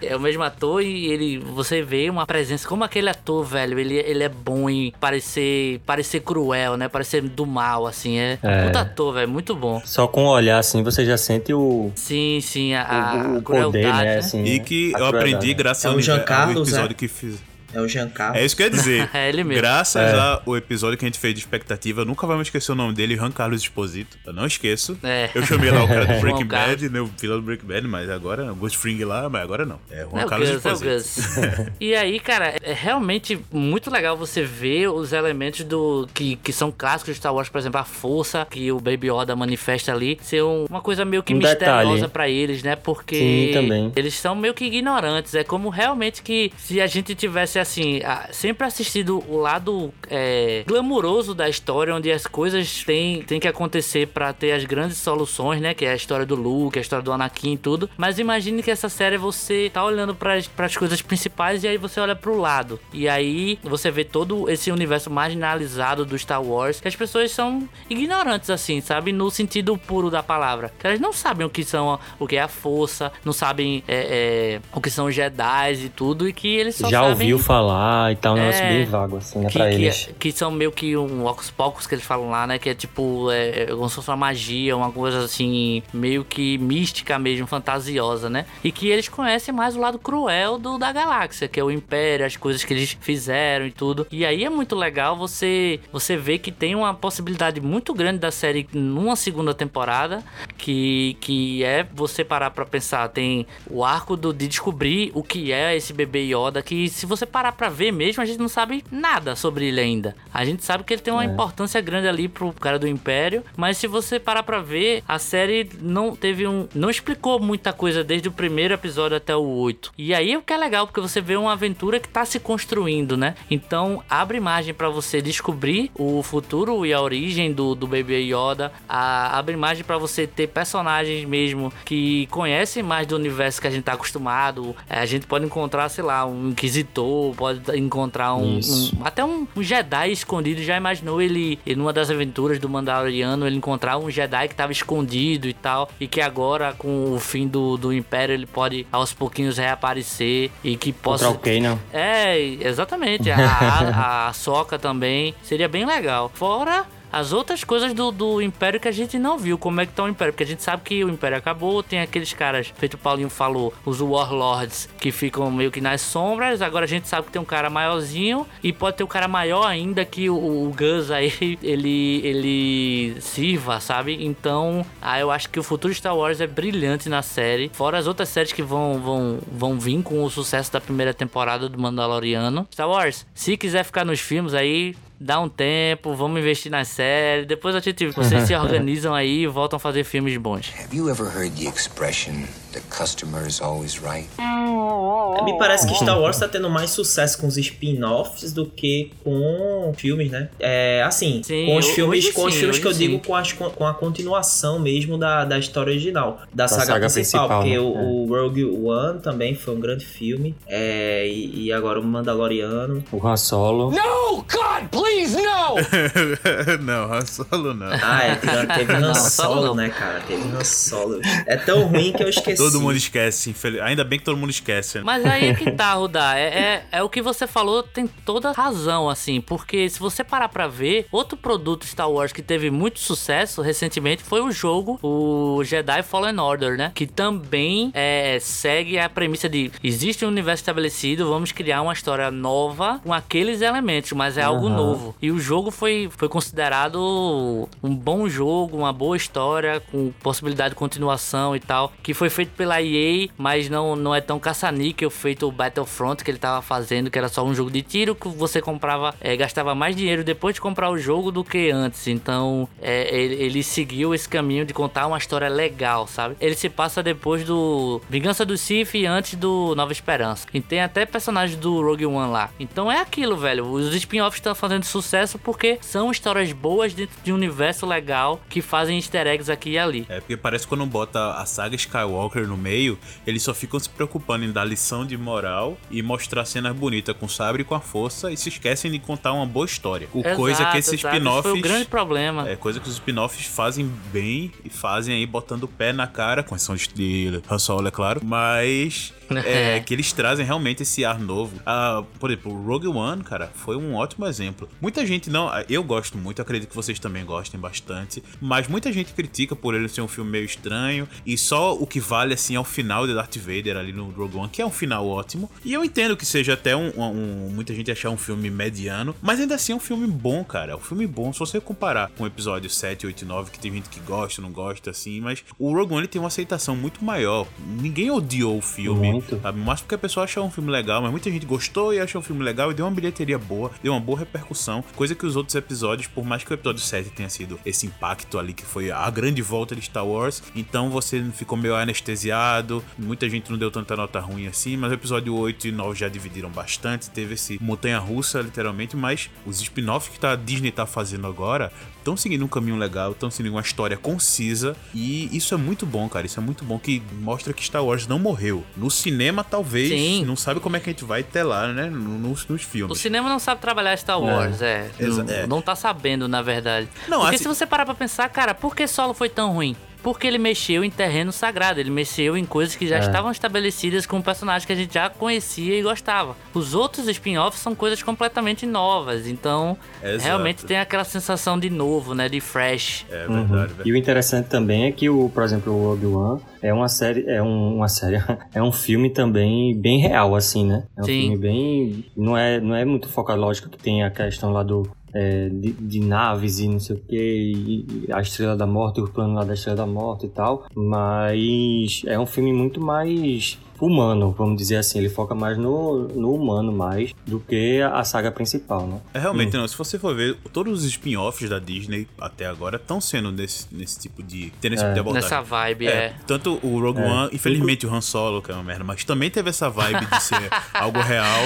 [laughs] é o mesmo ator e ele, você vê uma presença. Como aquele ator, velho, ele, ele é bom em parecer, parecer cruel, né? Parecer do mal, assim. É, É. puta ator, velho, muito bom. Só com o olhar assim você já sente o, Sim, sim, a, a o, o crueldade. poder, né? né? Assim, E que a eu aprendi graças É ao, o Jean univer- ao episódio é? que fiz. É o Giancarlo. É isso que eu ia dizer. [laughs] É ele mesmo. Graças É. ao episódio que a gente fez de expectativa, eu nunca vou me esquecer o nome dele, Juan Carlos Esposito. Eu não esqueço. É. Eu chamei lá o cara do [laughs] Breaking Carlos. Bad, né, o vilão do Breaking Bad, mas agora, o Ghost Fring lá, mas agora não. É Juan É Carlos Gus, é o Esposito. Gus. [laughs] e aí, cara, é realmente muito legal você ver os elementos do que, que são clássicos de Star Wars, por exemplo, a força que o Baby Yoda manifesta ali, ser um- uma coisa meio que Um misteriosa pra eles, né? Porque Sim, também. eles são meio que ignorantes. É como realmente que se a gente tivesse, assim, a- sempre assistido o lado é, glamuroso da história, onde as coisas têm, têm que acontecer pra ter as grandes soluções, né? Que é a história do Luke, a história do Anakin e tudo. Mas imagine que essa série você tá olhando pras as coisas principais e aí você olha pro lado. E aí você vê todo esse universo marginalizado do Star Wars, que as pessoas são ignorantes, assim, sabe? No sentido puro da palavra. Que elas não sabem o que são o que é a força, não sabem é, é, o que são os Jedi e tudo, e que eles só Já sabem ouviu falar e tal, um negócio É. bem vago, assim, né, que, pra que, eles. é- que são meio que um ocos pocos que eles falam lá, né? Que é tipo, é, é como se fosse uma magia, uma coisa assim, meio que mística mesmo, fantasiosa, né? E que eles conhecem mais o lado cruel do, da galáxia, que é o Império, as coisas que eles fizeram e tudo. E aí é muito legal você, você ver que tem uma possibilidade muito grande da série numa segunda temporada, que, que é você parar pra pensar, tem o arco do, de descobrir o que é esse bebê Yoda, que se você parar pra ver mesmo, a gente não sabe nada sobre ele ainda. A gente sabe que ele tem uma importância grande ali pro cara do Império, mas se você parar pra ver, a série não teve um. não explicou muita coisa desde o primeiro episódio até o 8. E aí é o que é legal, porque você vê uma aventura que tá se construindo, né? Então abre margem pra você descobrir o futuro e a origem do, do Baby Yoda, a, abre margem pra você ter personagens mesmo que conhecem mais do universo que a gente tá acostumado. É, a gente pode encontrar, sei lá, um Inquisitor, pode encontrar um, um- até um, um Jedi escondido. Já imaginou ele, ele numa das aventuras do Mandaloriano, ele encontrar um Jedi que tava escondido e tal, e que agora com o fim do, do Império ele pode aos pouquinhos reaparecer e que possa Contra o Kanan. é, exatamente. A, a, a Soca também. Seria bem legal. Fora as outras coisas do, do Império que a gente não viu. Como é que tá o Império? Porque a gente sabe que o Império acabou. Tem aqueles caras, feito o Paulinho falou, os Warlords, que ficam meio que nas sombras. Agora a gente sabe que tem um cara maiorzinho. E pode ter um cara maior ainda que o, o Gus aí, [laughs] ele, ele sirva, sabe? Então, ah, eu acho que o futuro de Star Wars é brilhante na série. Fora as outras séries que vão, vão, vão vir com o sucesso da primeira temporada do Mandaloriano. Star Wars, se quiser ficar nos filmes aí, dá um tempo, vamos investir na série. Depois a gente, vocês se [laughs] organizam aí e voltam a fazer filmes bons. Have you ever heard the expression, the customer is always right? É, Me parece que Star Wars tá tendo mais sucesso com os spin-offs do que com filmes, né? É, assim, Sim, com os filmes, com os sim, filmes hoje que eu sim. digo com, as- com a continuação mesmo da, da história original, da, saga, saga principal, principal, porque né? o, É. o Rogue One também foi um grande filme, é, e, e agora o Mandaloriano. O Han Solo. No, God, please, no! [laughs] não, Han Solo não. Ah, é, teve, teve [laughs] Han Solo, né, cara? Teve Han Solo. É tão ruim que eu esqueci. Todo mundo esquece, infeliz... ainda bem que todo mundo esquece. né? Mas aí é que [laughs] tá, Rudá. É, é, é o que você falou, tem toda razão, assim. Porque se você parar pra ver, outro produto Star Wars que teve muito sucesso recentemente foi o jogo, o Jedi Fallen Order, né? Que também é, segue a premissa de existe um universo estabelecido, vamos criar uma história nova com aqueles elementos, mas é algo Aham. novo. novo. E o jogo foi, foi considerado um bom jogo, uma boa história, com possibilidade de continuação e tal. Que foi feito pela EA, mas não, não é tão caça-níquel feito o Battlefront que ele tava fazendo, que era só um jogo de tiro que você comprava, é, gastava mais dinheiro depois de comprar o jogo do que antes. Então, é, ele, ele seguiu esse caminho de contar uma história legal, sabe? Ele se passa depois do Vingança do Sith e antes do Nova Esperança. E tem até personagens do Rogue One lá. Então é aquilo, velho. Os spin-offs estão fazendo sucesso porque são histórias boas dentro de um universo legal que fazem easter eggs aqui e ali. É porque parece que quando bota a saga Skywalker no meio, eles só ficam se preocupando em dar lição de moral e mostrar cenas bonitas com o sabre e com a força e se esquecem de contar uma boa história. O Exato, coisa que esses spin-offs. foi o grande problema. É coisa que os spin-offs fazem bem e fazem aí botando o pé na cara, com exceção de- de Han Solo, é claro, mas [laughs] é, que eles trazem realmente esse ar novo. Ah, por exemplo, o Rogue One, cara, foi um ótimo exemplo. Muita gente não. Eu gosto muito, acredito que vocês também gostem bastante. Mas muita gente critica por ele ser um filme meio estranho. E só o que vale, assim, é o final de Darth Vader ali no Rogue One, que é um final ótimo. E eu entendo que seja até um. um- muita gente achar um filme mediano. Mas ainda assim é um filme bom, cara. É um filme bom. Se você comparar com o episódio 7, 8 e 9, que tem gente que gosta, não gosta, assim. Mas o Rogue One ele tem uma aceitação muito maior. Ninguém odiou o filme. Muito. Sabe? Mas porque a pessoa achou um filme legal, mas muita gente gostou e achou um filme legal e deu uma bilheteria boa, deu uma boa repercussão. Coisa que os outros episódios, por mais que o episódio 7 tenha sido esse impacto ali, que foi a grande volta de Star Wars, então você ficou meio anestesiado, muita gente não deu tanta nota ruim assim, mas o episódio 8 e 9 já dividiram bastante, teve esse montanha russa, literalmente, mas os spin-offs que tá, a Disney tá fazendo agora estão seguindo um caminho legal, estão seguindo uma história concisa e isso é muito bom, cara. Isso é muito bom que mostra que Star Wars não morreu. No cinema, talvez, Sim. não sabe como é que a gente vai até lá, né? Nos, nos O filmes. cinema não sabe trabalhar Star Wars, é. Exa- Não, é. não tá sabendo, na verdade. Não, Porque assim- se você parar pra pensar, cara, por que Solo foi tão ruim? Porque ele mexeu em terreno sagrado, ele mexeu em coisas que já É. estavam estabelecidas com personagens que a gente já conhecia e gostava. Os outros spin-offs são coisas completamente novas, então Exato. realmente tem aquela sensação de novo, né, de fresh. É Uhum. verdade, velho. E o interessante também é que o, por exemplo, o One é uma série, é um, uma série, [laughs] é um filme também bem real assim, né? É um Sim. filme bem, não é, não é muito focado, lógico que tem a questão lá do é, de, de naves e não sei o que, e a Estrela da Morte, o plano lá da Estrela da Morte e tal, mas é um filme muito mais humano, vamos dizer assim, ele foca mais no, no humano mais do que a saga principal, né? É realmente, não. Se você for ver, todos os spin-offs da Disney até agora estão sendo nesse, nesse tipo de. tendo esse É. tipo de abordagem. Nessa vibe, é. Tanto o Rogue É. One, infelizmente o Han Solo, que é uma merda, mas também teve essa vibe de ser [laughs] algo real,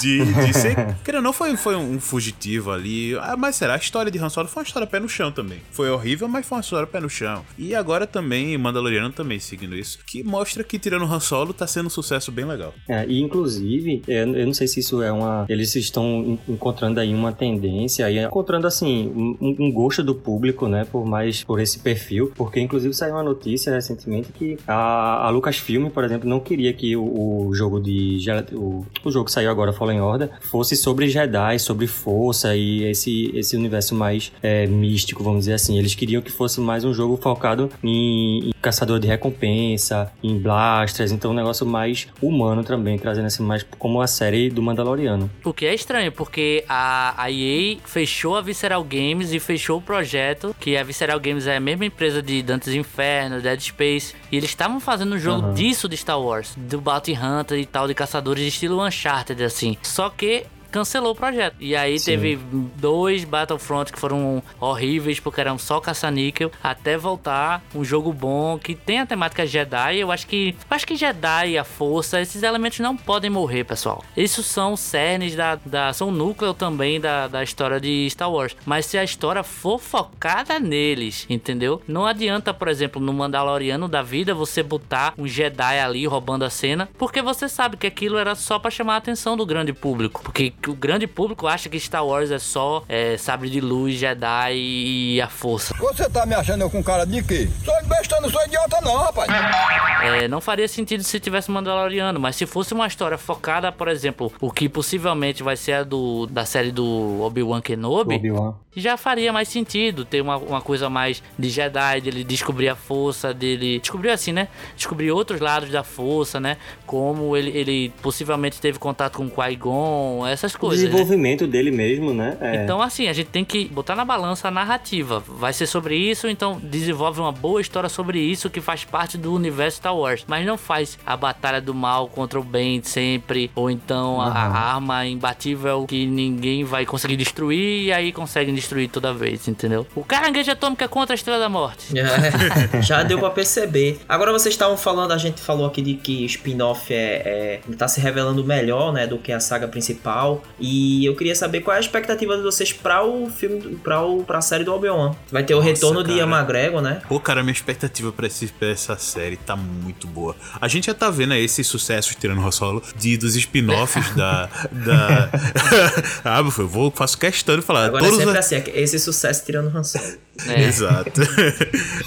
de, de ser. Querendo não, foi, foi um fugitivo ali. Ah, mas será? A história de Han Solo foi uma história pé no chão também. Foi horrível, mas foi uma história pé no chão. E agora também, Mandaloriano também seguindo isso, que mostra que tirando o Han Solo tá sendo um sucesso bem legal. É, e inclusive, é, eu não sei se isso é uma. Eles estão en- encontrando aí uma tendência, aí, encontrando assim, um, um gosto do público, né? Por mais por esse perfil. Porque inclusive saiu uma notícia recentemente que a, a Lucasfilm, por exemplo, não queria que o, o jogo de. O, o jogo que saiu agora, Fallen Order, fosse sobre Jedi, sobre força e esse, esse universo mais é, místico, vamos dizer assim. Eles queriam que fosse mais um jogo focado em, em caçador de recompensa, em blasters, então um negócio mais humano também, trazendo assim mais como a série do Mandaloriano. O que é estranho, porque a, a EA fechou a Visceral Games e fechou o projeto, que a Visceral Games é a mesma empresa de Dantes Inferno, Dead Space, e eles estavam fazendo um jogo Aham. disso de Star Wars, do Bounty Hunter e tal, de caçadores de estilo Uncharted, assim. Só que cancelou o projeto. E aí Sim. teve dois Battlefront que foram horríveis porque eram só caça-níquel, até voltar um jogo bom que tem a temática Jedi. Eu acho que eu acho que Jedi e a força, esses elementos não podem morrer, pessoal. Isso são cernes da, da são núcleo também da, da história de Star Wars. Mas se a história for focada neles, entendeu? Não adianta, por exemplo, no Mandaloriano da vida você botar um Jedi ali roubando a cena, porque você sabe que aquilo era só pra chamar a atenção do grande público, porque o grande público acha que Star Wars é só é, sabre de luz, Jedi e a força. Você tá me achando eu com cara de quê? Sou besta, não sou idiota não, rapaz. É, não faria sentido se tivesse Mandaloriano, mas se fosse uma história focada, por exemplo, o que possivelmente vai ser a do, da série do Obi-Wan Kenobi, Obi-Wan. já faria mais sentido ter uma, uma coisa mais de Jedi, dele descobrir a força, dele. Descobrir assim, né? Descobrir outros lados da força, né? Como ele, ele possivelmente teve contato com Qui-Gon, essas essas O coisas. né? desenvolvimento dele mesmo, né? É. Então, assim, a gente tem que botar na balança a narrativa. Vai ser sobre isso, então desenvolve uma boa história sobre isso que faz parte do universo Star Wars. Mas não faz a batalha do mal contra o bem sempre, ou então a, a arma imbatível que ninguém vai conseguir destruir e aí conseguem destruir toda vez, entendeu? O caranguejo atômico é contra a Estrela da Morte. É, [laughs] já deu pra perceber. Agora vocês estavam falando, a gente falou aqui de que spin-off é, é tá se revelando melhor, né, do que a saga principal. E eu queria saber qual é a expectativa de vocês para o filme, para o pra série do Obi-Wan. Vai ter o Nossa, retorno de cara. Ian McGregor, né? Pô, cara, minha expectativa pra, esse, pra essa série tá muito boa. A gente já tá vendo aí esses sucessos, tirando o solo, de, dos spin-offs [laughs] da. da... [laughs] ah, eu vou, faço questão de falar. Agora todos é sempre a- assim, é esse sucesso tirando o Solo. [laughs] É. Exato.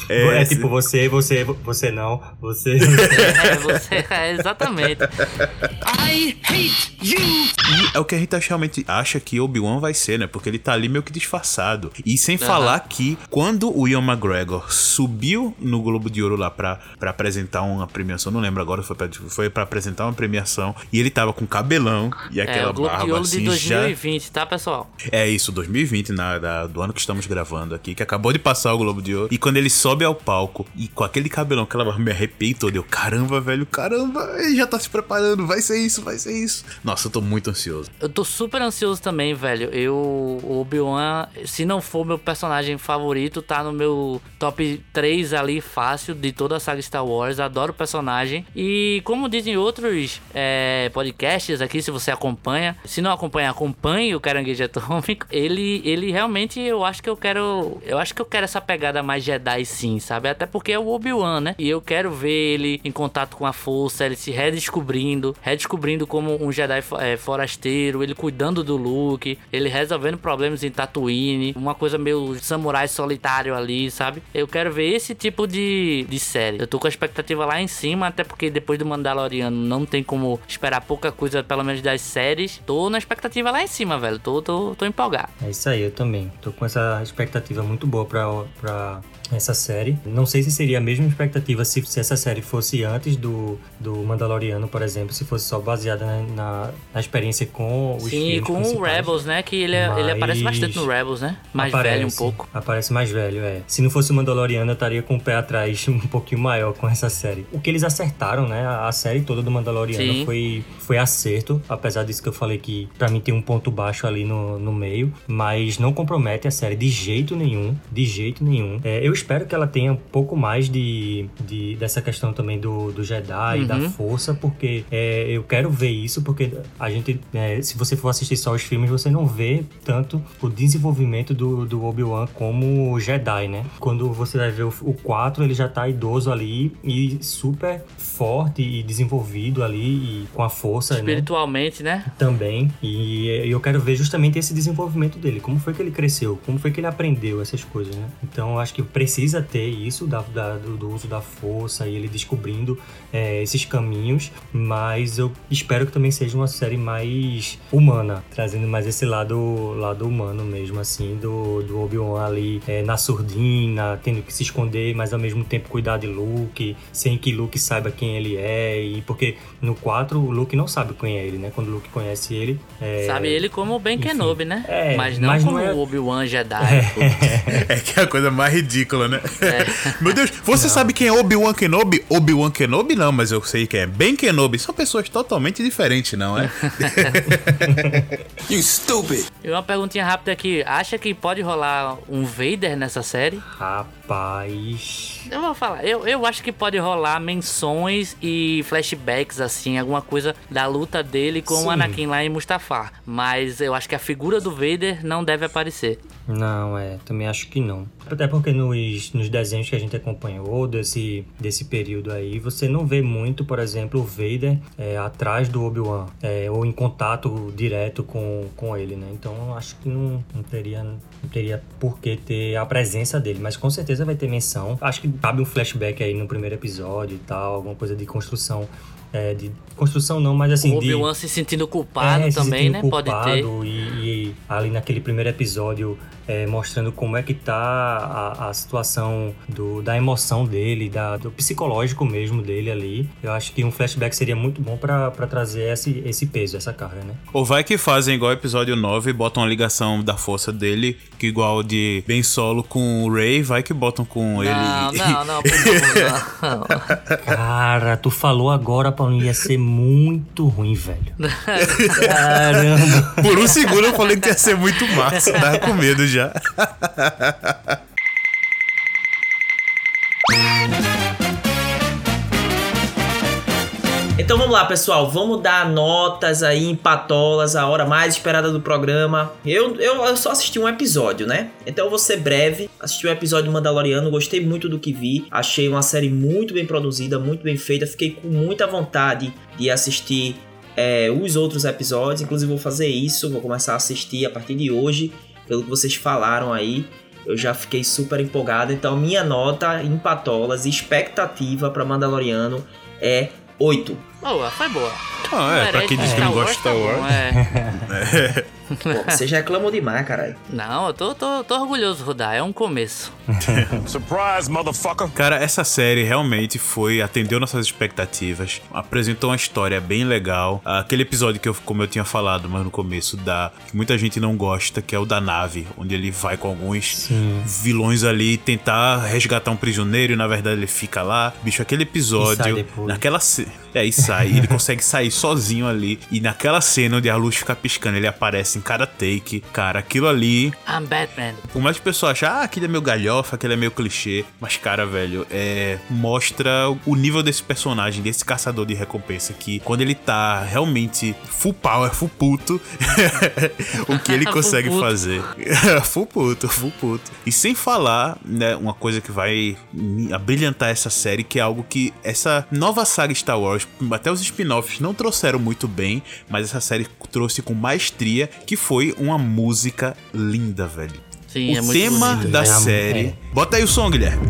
É, tipo você, você, você não, você. [laughs] É, você, é, exatamente. I hate you! E é o que a gente realmente acha que Obi-Wan vai ser, né? Porque ele tá ali meio que disfarçado. E sem falar que quando o Ian McGregor subiu no Globo de Ouro lá pra, pra apresentar uma premiação, não lembro agora, foi pra, foi pra apresentar uma premiação, e ele tava com cabelão e É, aquela o Globo barba de Ouro assim de já... 2020, tá, pessoal? É isso, 2020, na, da- do ano que estamos gravando aqui, que acabou de passar o Globo de Ouro. E quando ele sobe ao palco e com aquele cabelão, aquela barba, me arrepiei todo. Eu, caramba, velho, caramba, ele já tá se preparando, vai ser isso, vai ser isso. Nossa, eu tô muito ansioso. Eu tô super ansioso também, velho. Eu, o Obi-Wan, se não for meu personagem favorito, tá no meu top 3 ali, fácil, de toda a saga Star Wars. Adoro o personagem. E como dizem outros é, podcasts aqui, se você acompanha, se não acompanha, acompanhe o Caranguejo Atômico. Ele, ele realmente, eu acho que eu quero. Eu acho que eu quero essa pegada mais Jedi, sim, sabe? Até porque é o Obi-Wan, né? E eu quero ver ele em contato com a força, ele se redescobrindo, redescobrindo como um Jedi é, forasteiro, ele cuidando do Luke, ele resolvendo problemas em Tatooine, uma coisa meio samurai solitário ali, sabe? Eu quero ver esse tipo de, de série. Eu tô com a expectativa lá em cima, até porque depois do Mandaloriano não tem como esperar pouca coisa, pelo menos das séries. Tô na expectativa lá em cima, velho. Tô, tô, tô empolgado. É isso aí, eu também. Tô com essa expectativa muito boa pra essa série. Não sei se seria a mesma expectativa se, se essa série fosse antes do, do Mandaloriano, por exemplo, se fosse só baseada na, na, na experiência com os Sim, com o. Rebels, né? Que ele, é- ele aparece bastante no Rebels, né? Mais Aparece, velho um pouco. Aparece mais velho, é. Se não fosse o Mandaloriano, eu estaria com o pé atrás [laughs] um pouquinho maior com essa série. O que eles acertaram, né? A série toda do Mandaloriano Sim. foi, foi acerto, apesar disso que eu falei que pra mim tem um ponto baixo ali no, no meio, mas não compromete a série de jeito nenhum, de jeito nenhum. É, eu espero que ela tenha um pouco mais de, de dessa questão também do, do Jedi, Uhum. da força, porque é, eu quero ver isso, porque a gente, é, se você for assistir só os filmes, você não vê tanto o desenvolvimento do, do Obi-Wan como Jedi, né? Quando você vai ver o, o 4, ele já tá idoso ali e super forte e desenvolvido ali e com a força, né? Espiritualmente, né? Também. E eu quero ver justamente esse desenvolvimento dele. Como foi que ele cresceu? Como foi que ele aprendeu essas coisas, né? Então eu acho que precisa ter isso da, da- do, do uso da força e ele descobrindo é, esses caminhos. Mas eu espero que também seja uma série mais humana, trazendo mais esse lado, lado humano mesmo, assim, do, do Obi-Wan ali é, na surdina, tendo que se esconder, mas ao mesmo tempo cuidar de Luke, sem que Luke saiba quem ele é. E porque no 4 o Luke não sabe quem é ele, né? Quando o Luke conhece ele. é, Sabe ele como Ben enfim. Kenobi, né? É, mas não mas não como é- o Obi-Wan Jedi. É [laughs] que é a coisa mais ridícula, né? [laughs] Meu Deus, você sabe quem é Obi-Wan Kenobi? Obi-Wan Kenobi não, mas eu sei quem é. Ben Kenobi. São pessoas totalmente diferentes, não é? [laughs] You stupid. E uma perguntinha rápida aqui. Acha que pode rolar um Vader nessa série? Rapaz. Eu vou falar. Eu, eu acho que pode rolar menções e flashbacks, assim, alguma coisa da luta dele com Sim. o Anakin lá em Mustafar. Mas eu acho que a figura do Vader não deve aparecer. Não, é, também acho que não. Até porque nos, nos desenhos que a gente acompanhou desse, desse período aí, você não vê muito, por exemplo, o Vader é, atrás do Obi-Wan, é, ou em contato direto com, com ele, né? Então acho que não, não, teria, teria por que ter a presença dele, mas com certeza vai ter menção. Acho que cabe um flashback aí no primeiro episódio e tal, alguma coisa de construção é, de construção não, mas assim. O Obi-Wan se sentindo culpado é, também, se né? Culpado, Pode ter. E, e ali naquele primeiro episódio é, mostrando como é que tá a, a situação do, da emoção dele, da, do psicológico mesmo dele ali. Eu acho que um flashback seria muito bom para trazer esse, esse peso, essa carga, né? Ou vai que fazem igual episódio 9 e botam a ligação da força dele, que igual de Ben Solo com o Ray, vai que botam com Não, ele. não, [laughs] não, favor, não. Cara, tu falou agora, Paulinho, ia ser muito ruim, velho. [laughs] Caramba. Por um segundo eu falei que ia ser muito massa, tava com medo já. Então vamos lá, pessoal. Vamos dar notas aí em patolas, a hora mais esperada do programa. Eu, eu, eu só assisti um episódio, né? Então eu vou ser breve. Assisti um episódio Mandaloriano, gostei muito do que vi. Achei uma série muito bem produzida, muito bem feita. Fiquei com muita vontade de assistir é, os outros episódios. Inclusive vou fazer isso, vou começar a assistir a partir de hoje, pelo que vocês falaram aí. Eu já fiquei super empolgado. Então minha nota em patolas, expectativa para Mandaloriano é 8. Boa, foi boa. Ah, é, pra quem diz que não gosta de Star Wars. tá bom, é. [laughs] [laughs] Pô, você já reclamou demais, caralho. Não, eu tô, tô, tô orgulhoso, Rudar. É um começo. [laughs] Surprise, motherfucker! Cara, essa série realmente foi, atendeu nossas expectativas, apresentou uma história bem legal. Aquele episódio que eu, como eu tinha falado, mas no começo, da que muita gente não gosta, que é o da nave, onde ele vai com alguns Sim. vilões ali tentar resgatar um prisioneiro e na verdade ele fica lá. Bicho, aquele sai episódio, depois. naquela é, e sai, ele [laughs] consegue sair sozinho ali. E naquela cena onde a luz fica piscando, ele aparece em cada take. Cara, aquilo ali I'm Batman. por mais que o pessoal ache, ah, aquele é meio galhofa, aquele é meio clichê. Mas, cara, velho, é. Mostra o nível desse personagem, desse caçador de recompensa. Que quando ele tá realmente full power, full puto, [laughs] o que ele [laughs] Full consegue puto. fazer. [laughs] full puto, full puto. E sem falar, né, uma coisa que vai abrilhantar essa série, que é algo que essa nova saga Star Wars, até os spin-offs não trouxeram muito bem, mas essa série trouxe com maestria, que foi uma música linda, velho Sim, o é muito tema bonito. da É, série. é. Bota aí o som, Guilherme.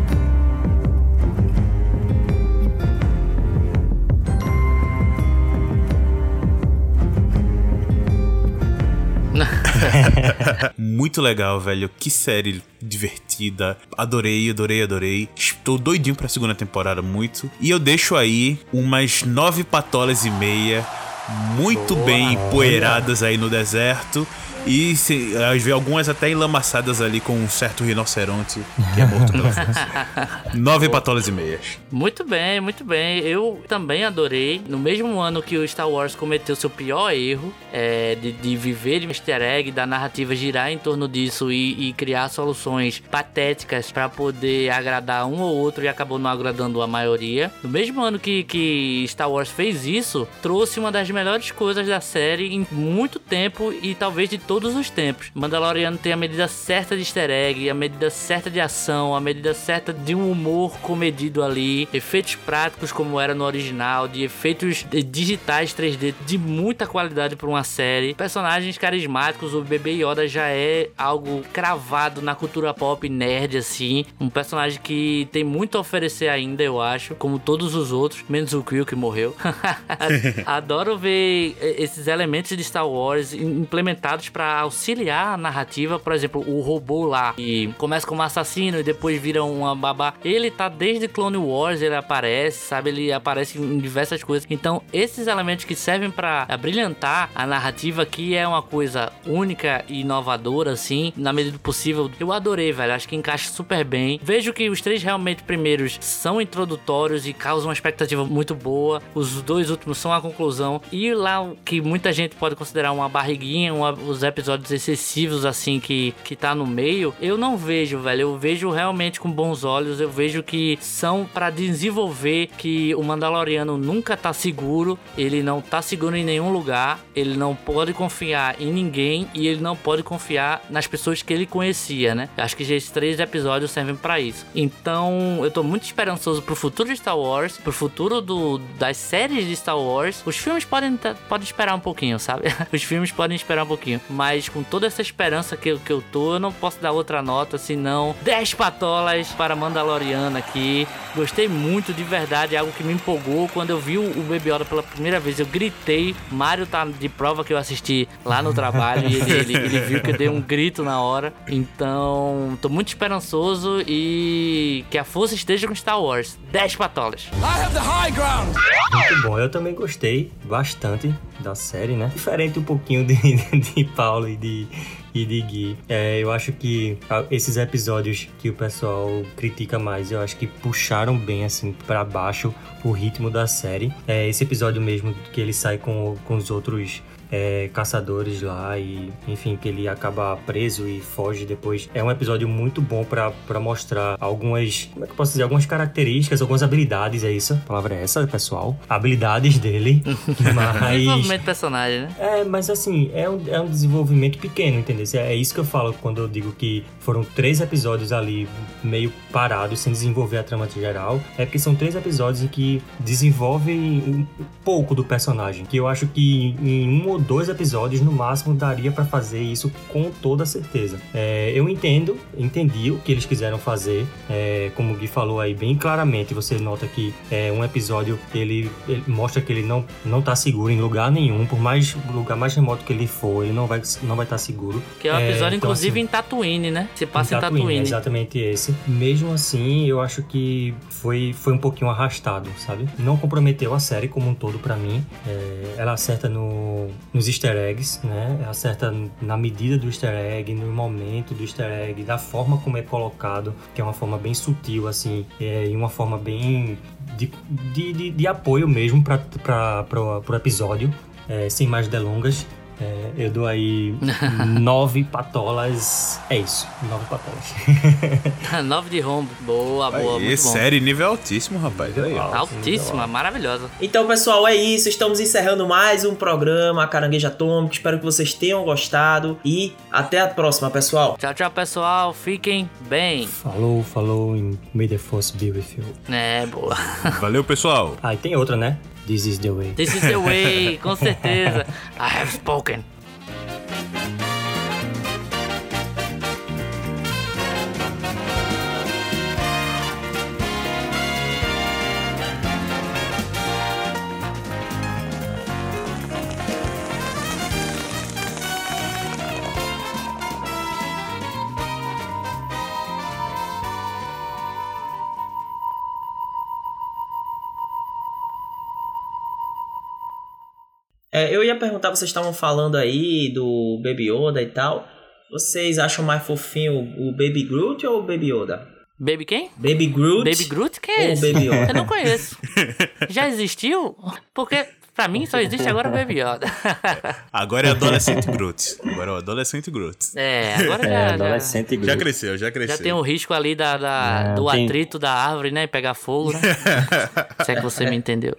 [laughs] Muito legal, velho. Que série divertida. Adorei, adorei, adorei. Estou doidinho pra segunda temporada, muito. E eu deixo aí umas nove patolas e meia. Muito bem empoeiradas aí no deserto. E se, às vezes algumas até enlamaçadas ali com um certo rinoceronte que é morto pela força. [laughs] Nove patolas e meias. Muito bem, muito bem. Eu também adorei. No mesmo ano que o Star Wars cometeu seu pior erro, é, de, de viver de easter egg, da narrativa girar em torno disso e, e criar soluções patéticas pra poder agradar um ou outro e acabou não agradando a maioria. No mesmo ano que, que Star Wars fez isso, trouxe uma das melhores coisas da série em muito tempo e talvez de todos os tempos. Mandaloriano tem a medida certa de easter egg, a medida certa de ação, a medida certa de um humor comedido ali, efeitos práticos como era no original, de efeitos digitais 3D de muita qualidade para uma série, personagens carismáticos, o bebê Yoda já é algo cravado na cultura pop nerd assim, um personagem que tem muito a oferecer ainda, eu acho, como todos os outros, menos o Quill que morreu. [laughs] Adoro ver eh, esses elementos de Star Wars implementados para auxiliar a narrativa, por exemplo, o robô lá que começa como assassino e depois vira uma babá. Ele tá desde Clone Wars, ele aparece, sabe? Ele aparece em diversas coisas. Então, esses elementos que servem para brilhantar a narrativa que é uma coisa única e inovadora assim, na medida do possível. Eu adorei, velho. Acho que encaixa super bem. Vejo que os três realmente primeiros são introdutórios e causam uma expectativa muito boa. Os dois últimos são a conclusão. E lá que muita gente pode considerar uma barriguinha, uma- os episódios excessivos assim que, que tá no meio, eu não vejo, velho. Eu vejo realmente com bons olhos. Eu vejo que são para desenvolver que o Mandaloriano nunca tá seguro, ele não tá seguro em nenhum lugar, ele não pode confiar em ninguém e ele não pode confiar nas pessoas que ele conhecia, né? Acho que esses três episódios servem para isso. Então, eu tô muito esperançoso pro futuro de Star Wars, pro futuro do, das séries de Star Wars. Os filmes podem, tá- podem esperar um pouquinho, sabe? [laughs] Os filmes podem esperar um pouquinho, mas com toda essa esperança que, eu- que eu tô, eu não posso dar outra nota senão 10 patolas para Mandaloriana aqui. Gostei muito de verdade, é algo que me empolgou. Quando eu vi o o Baby Yoda pela primeira vez, eu gritei. Mário tá de prova que eu assisti lá no trabalho e ele, ele- ele viu que eu dei um grito na hora. Então, tô muito esperançoso e que a força esteja com Star Wars. 10 patolas. I have the high ground. Muito bom, eu também gostei bastante da série, né? Diferente um pouquinho de, de Paulo e de, e de Gui. É, eu acho que ah, esses episódios que o pessoal critica mais, eu acho que puxaram bem, assim, pra baixo o ritmo da série. É, esse episódio mesmo que ele sai com, com os outros é, caçadores lá e, enfim, que ele acaba preso e foge depois. É um episódio muito bom pra mostrar algumas, como é que eu posso dizer, algumas características, algumas habilidades, é isso? A palavra é essa, pessoal? Habilidades dele, [laughs] mas... Desenvolvimento de personagem, né? É, mas assim, é um, é um desenvolvimento pequeno, entendeu? É, é isso que eu falo quando eu digo que foram três episódios ali meio parados, sem desenvolver a trama geral. É porque são três episódios em que desenvolvem um pouco do personagem. Que eu acho que em um ou dois episódios, no máximo, daria pra fazer isso com toda certeza. É, eu entendo, entendi o que eles quiseram fazer. É, como o Gui falou aí bem claramente, você nota que é um episódio ele, ele mostra que ele não, não tá seguro em lugar nenhum, por mais lugar mais remoto que ele for, ele não vai não vai estar seguro. Que é um episódio, então, inclusive, assim, em Tatooine, né? Se passa em em Tatooine. Tatooine, exatamente esse. Mesmo assim, eu acho que foi, foi um pouquinho arrastado, sabe? Não comprometeu a série como um todo pra mim. É, ela acerta no, nos easter eggs, né? Acerta na medida do easter egg, no momento do easter egg, da forma como é colocado, que é uma forma bem sutil, assim, é, e uma forma bem de, de, de, de apoio mesmo para o episódio, é, sem mais delongas. É, eu dou aí [laughs] nove patolas. É isso, nove patolas. [laughs] 9 de rombo. Boa, boa, Aí, muito bom. série nível altíssimo, rapaz. Aí, ó. Altíssima, maravilhosa. Então, pessoal, é isso. Estamos encerrando mais um programa Caranguejo Atômico. Espero que vocês tenham gostado. E até a próxima, pessoal. Tchau, tchau, pessoal. Fiquem bem. Falou, falou em May the Force be with you. É, boa. Valeu, pessoal. Ah, e tem outra, né? This is the way. This is the way, com certeza. I have spoken. É, eu ia perguntar, vocês estavam falando aí do Baby Yoda e tal. Vocês acham mais fofinho o Baby Groot ou o Baby Yoda? Baby quem? Baby Groot? Baby Groot? Que é esse? Baby [laughs] Yoda? Eu não conheço. Já existiu? Porque pra mim só existe agora o Baby Yoda. [laughs] Agora é adolescente Groot. Agora é o adolescente Groot. É, agora já, É, já, adolescente Já Groot. cresceu, já cresceu. já tem o risco ali da, da- É, do tem- atrito da árvore, né? Pegar fogo, né? [laughs] Se é que você me entendeu.